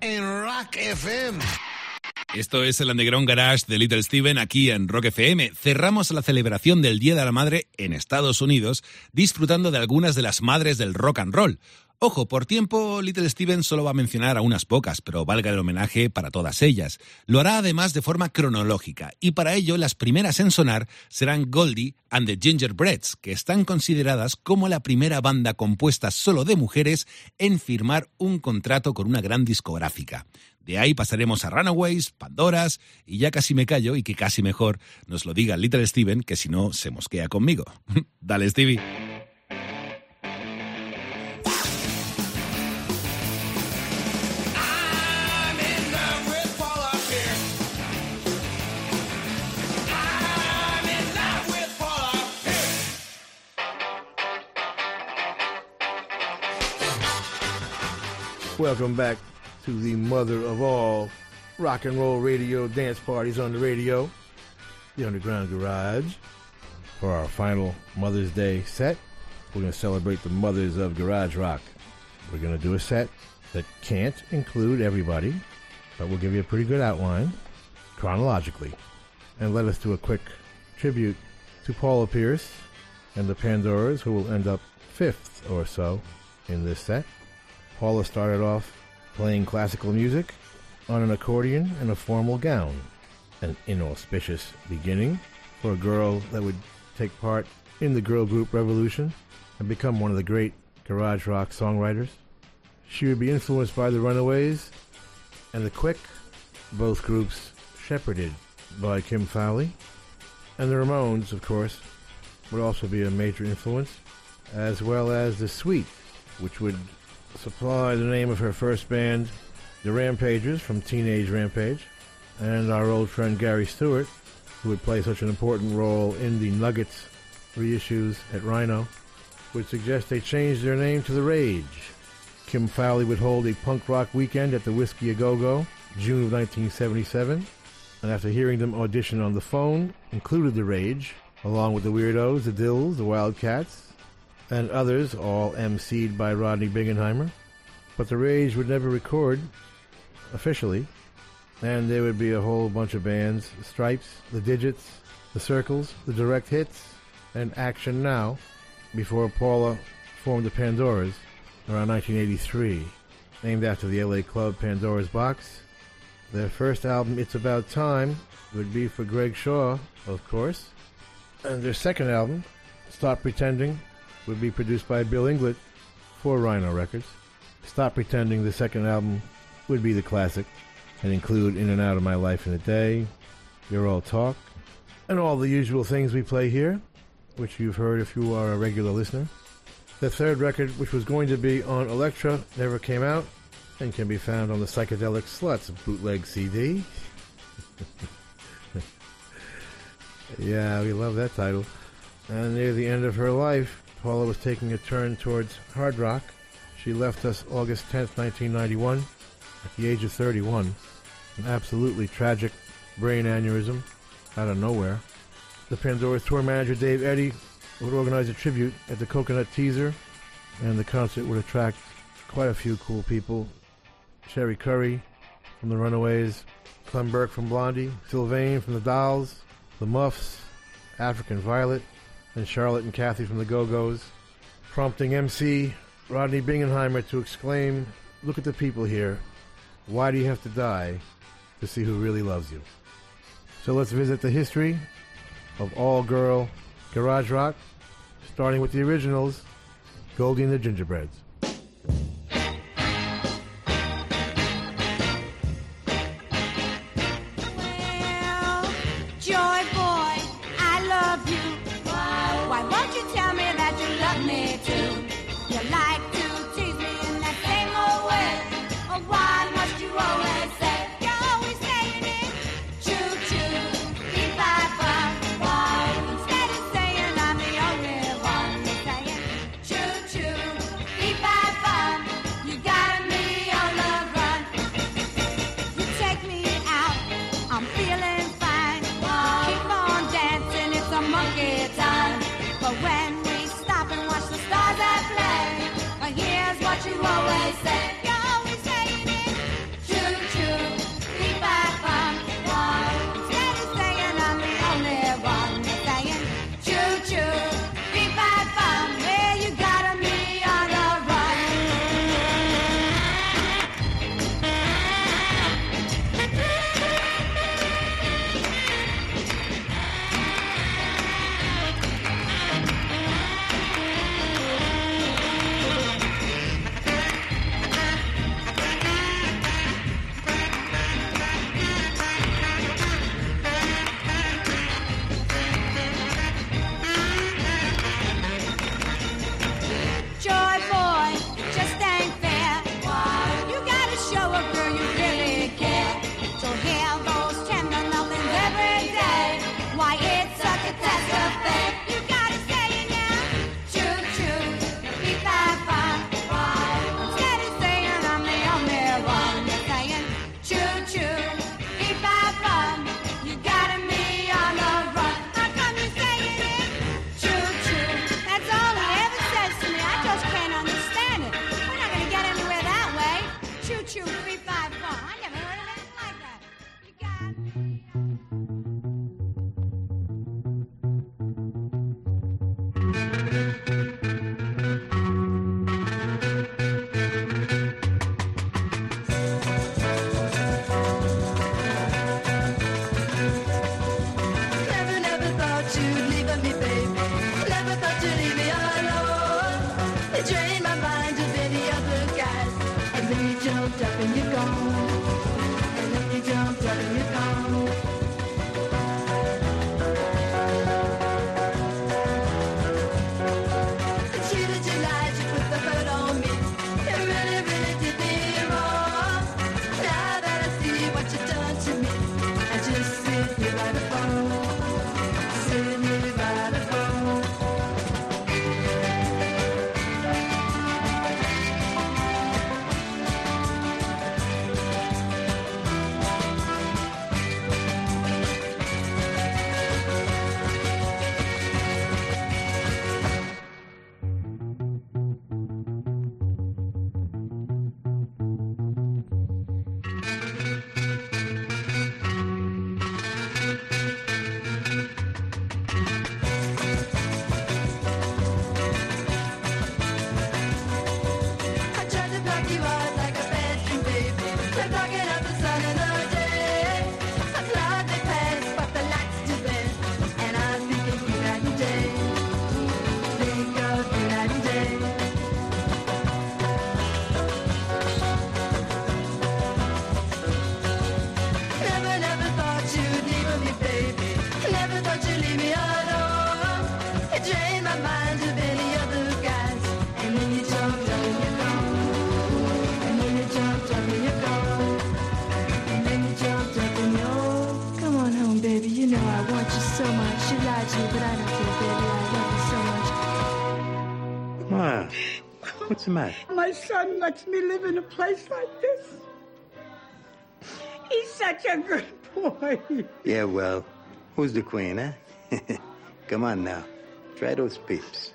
en Rock FM. Esto es el Underground Garage de Little Steven aquí en Rock FM. Cerramos la celebración del Día de la Madre en Estados Unidos disfrutando de algunas de las madres del rock and roll. Ojo, por tiempo Little Steven solo va a mencionar a unas pocas, pero valga el homenaje para todas ellas. Lo hará además de forma cronológica y para ello las primeras en sonar serán Goldie and the Gingerbreads, que están consideradas como la primera banda compuesta solo de mujeres en firmar un contrato con una gran discográfica. De ahí pasaremos a Runaways, Pandoras, y ya casi me callo y que casi mejor nos lo diga Little Steven, que si no se mosquea conmigo. Dale, Stevie. Welcome back to the mother of all rock and roll radio dance parties on the radio, the Underground Garage. For our final Mother's Day set, we're going to celebrate the mothers of garage rock. We're going to do a set that can't include everybody, but we'll give you a pretty good outline chronologically. And let us do a quick tribute to Paula Pierce and the Pandoras, who will end up fifth or so in this set. Paula started off playing classical music on an accordion and a formal gown. An inauspicious beginning for a girl that would take part in the girl group revolution and become one of the great garage rock songwriters. She would be influenced by the Runaways and the Quick, both groups shepherded by Kim Fowley. And the Ramones, of course, would also be a major influence, as well as the Sweet, which would supply the name of her first band, the Rampagers from Teenage Rampage, and our old friend Gary Stewart, who would play such an important role in the Nuggets reissues at Rhino, would suggest they change their name to The Rage. Kim Fowley would hold a punk rock weekend at the Whisky A Go Go, June of 1977, and after hearing them audition on the phone, included The Rage, along with the Weirdos, the Dills, the Wildcats, and others, all emceed by Rodney Bingenheimer. But The Rage would never record officially, and there would be a whole bunch of bands the Stripes, the Digits, the Circles, the Direct Hits, and Action Now before Paula formed the Pandoras around 1983, named after the LA club Pandora's Box. Their first album, It's About Time, would be for Greg Shaw, of course. And their second album, Stop Pretending, would be produced by Bill Inglot for Rhino Records. Stop Pretending, the second album, would be the classic and include In and Out of My Life in a Day, Your All Talk, and all the usual things we play here, which you've heard if you are a regular listener. The third record, which was going to be on Elektra, never came out and can be found on the Psychedelic Sluts bootleg CD. yeah, we love that title. And near the end of her life, Paula was taking a turn towards hard rock. She left us August 10th, 1991, at the age of 31. An absolutely tragic brain aneurysm out of nowhere. The Pandora's tour manager, Dave Eddy, would organize a tribute at the Coconut Teaser, and the concert would attract quite a few cool people. Cherie Currie from the Runaways, Clem Burke from Blondie, Sylvain from the Dolls, the Muffs, African Violet, and Charlotte and Kathy from the Go-Go's, prompting MC Rodney Bingenheimer to exclaim, Look at the people here. Why do you have to die to see who really loves you? So let's visit the history of all-girl garage rock, starting with the originals, Goldie and the Gingerbreads. Always My son lets me live in a place like this. He's such a good boy. Yeah, well, who's the queen, huh? Eh? Come on now. Try those peeps.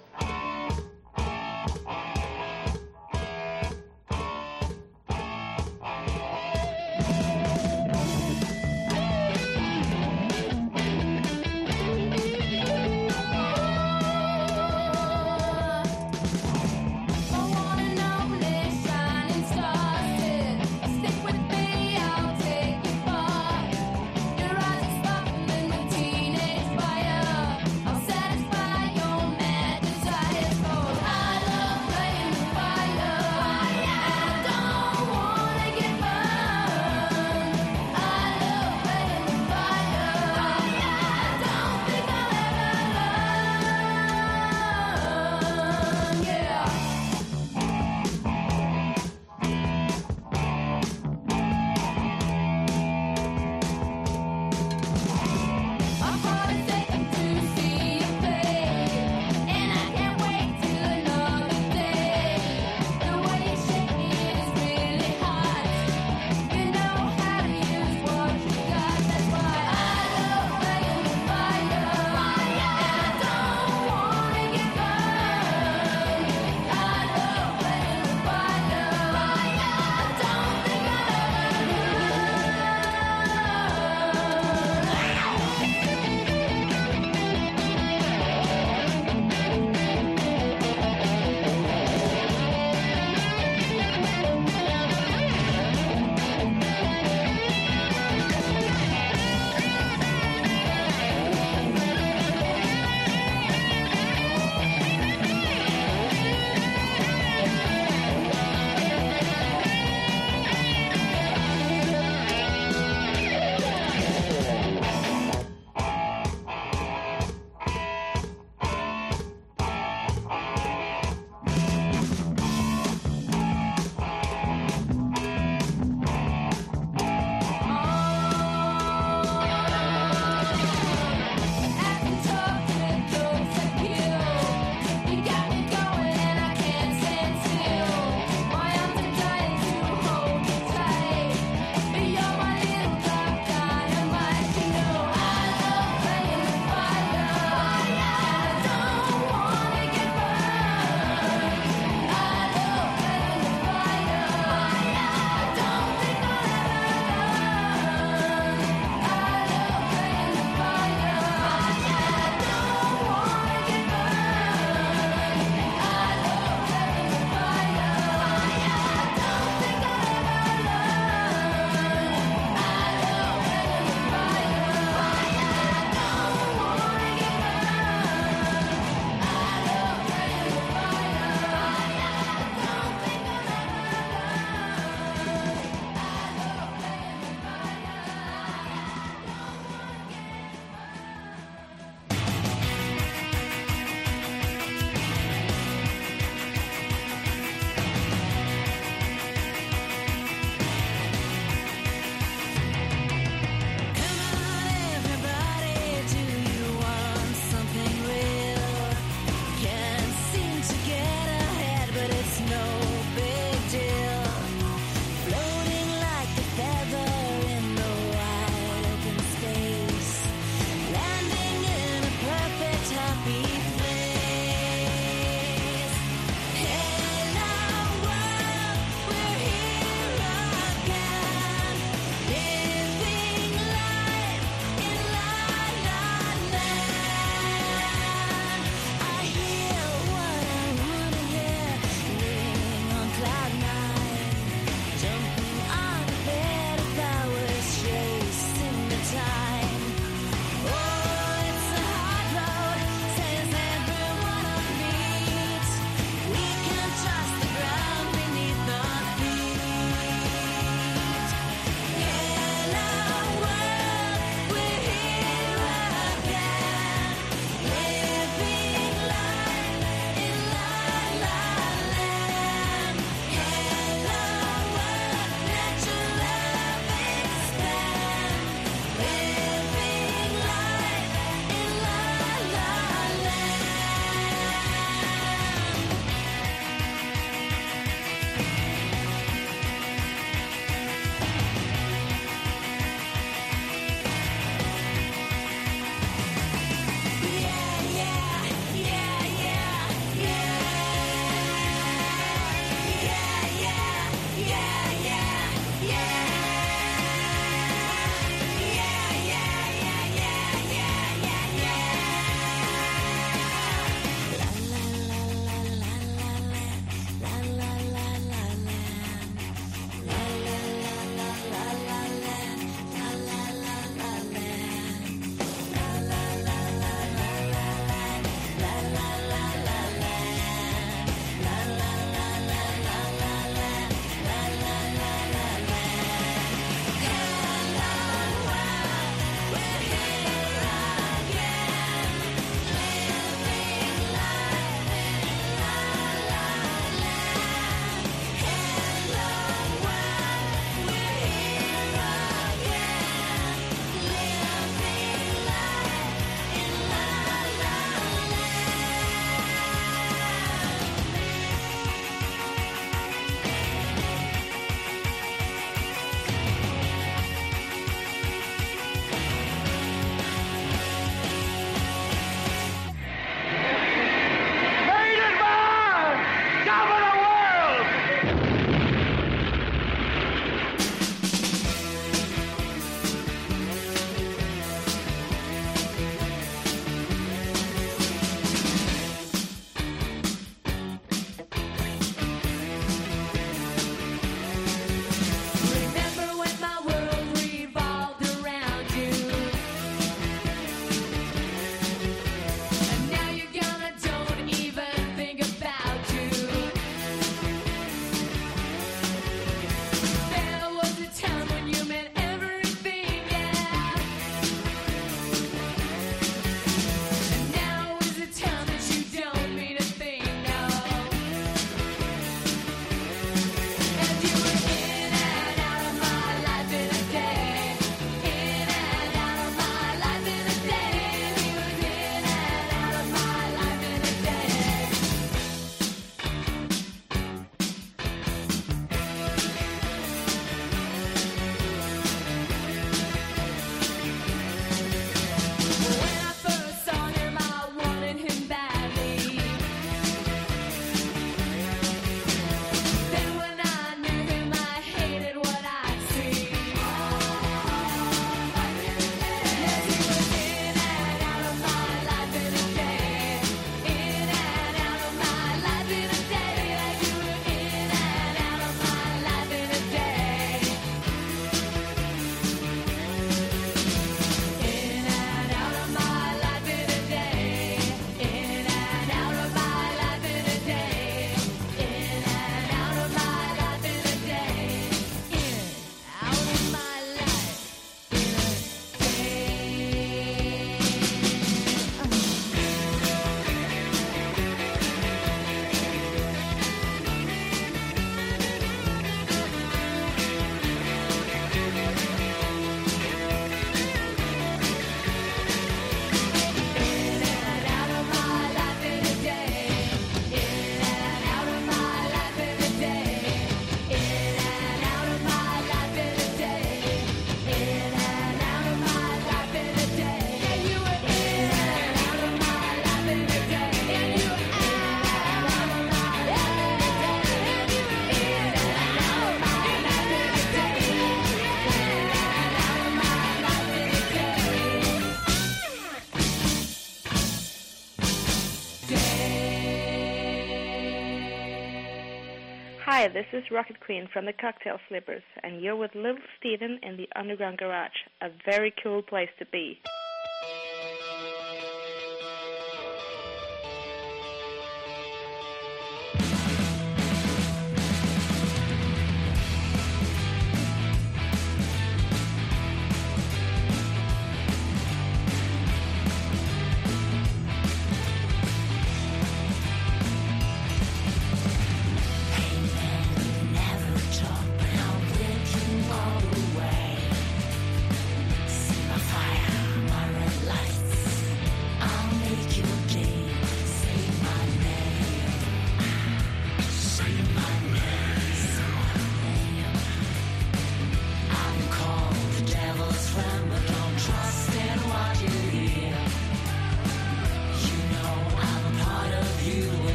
Hi, this is Rocket Queen from the Cocktail Slippers, and you're with Little Steven in the Underground Garage. A very cool place to be.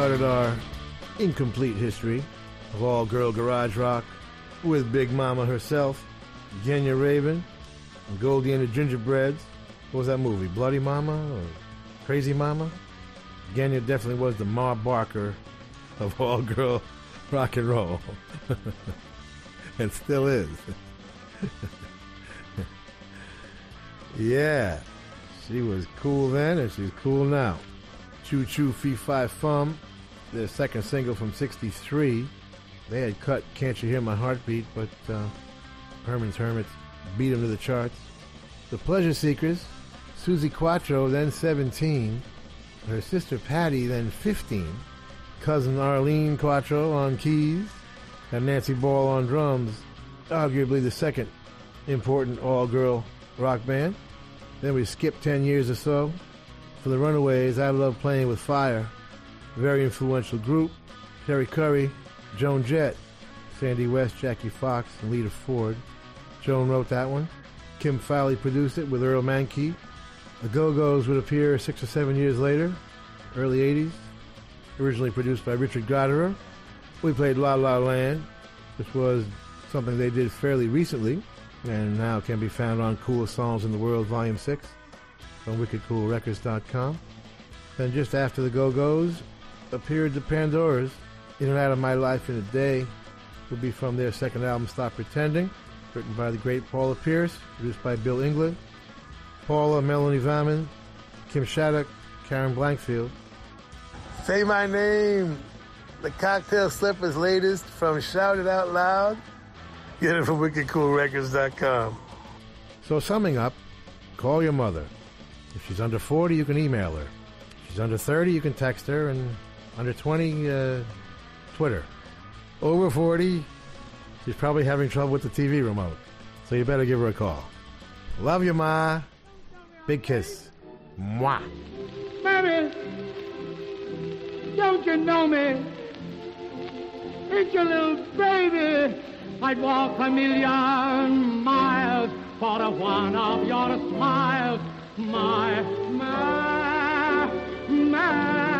Started our incomplete history of all girl garage rock with Big Mama herself, Genya Ravan, and Goldie and the Gingerbreads. What was that movie? Bloody Mama or Crazy Mama? Genya definitely was the Ma Barker of all girl rock and roll. and still is. yeah. She was cool then and she's cool now. Choo Choo Fee Fi Fum, their second single from 63. They had cut Can't You Hear My Heartbeat, but uh, Herman's Hermits beat them to the charts. The Pleasure Seekers, Suzi Quatro, then 17. Her sister Patty, then 15. Cousin Arlene Quatro on keys. And Nancy Ball on drums. Arguably the second important all girl rock band. Then we skip 10 years or so. For the Runaways, I Love Playing with Fire. Very influential group. Cherie Currie, Joan Jett, Sandy West, Jackie Fox, and Lita Ford. Joan wrote that one. Kim Fowley produced it with Earle Mankey. The Go Go's would appear six or seven years later, early 80s, originally produced by Richard Gottehrer. We played La La Land, which was something they did fairly recently and now can be found on Coolest Songs in the World, Volume 6 from wickedcoolrecords.com. Then just after the Go Go's appeared the Pandoras. In and Out of My Life in a Day will be from their second album, Stop Pretending, written by the great Paula Pierce, produced by Bill Inglot. Paula, Melanie Vammen, Kim Shattuck, Karen Blankfield. Say my name. The Cocktail Slippers latest from Shout It Out Loud. Get it from wickedcoolrecords.com. So summing up, call your mother. If she's under 40, you can email her. If she's under 30, you can text her, and under 20, uh, Twitter. Over 40, she's probably having trouble with the TV remote. So you better give her a call. Love you, Ma. Big kiss. Mwah. Baby, don't you know me? It's your little baby. I'd walk a million miles for the one of your smiles. My, my, my,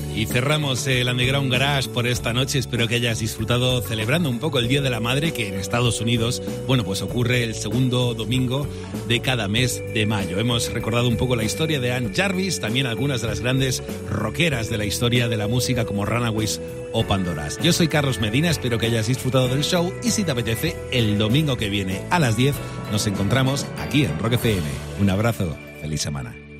Y cerramos el Underground Garage por esta noche. Espero que hayas disfrutado celebrando un poco el Día de la Madre, que en Estados Unidos, bueno, pues ocurre el segundo domingo de cada mes de mayo. Hemos recordado un poco la historia de Ann Jarvis, también algunas de las grandes rockeras de la historia de la música como Runaways o Pandoras. Yo soy Carlos Medina, espero que hayas disfrutado del show y si te apetece, el domingo que viene a las 10 nos encontramos aquí en Rock FM. Un abrazo, feliz semana.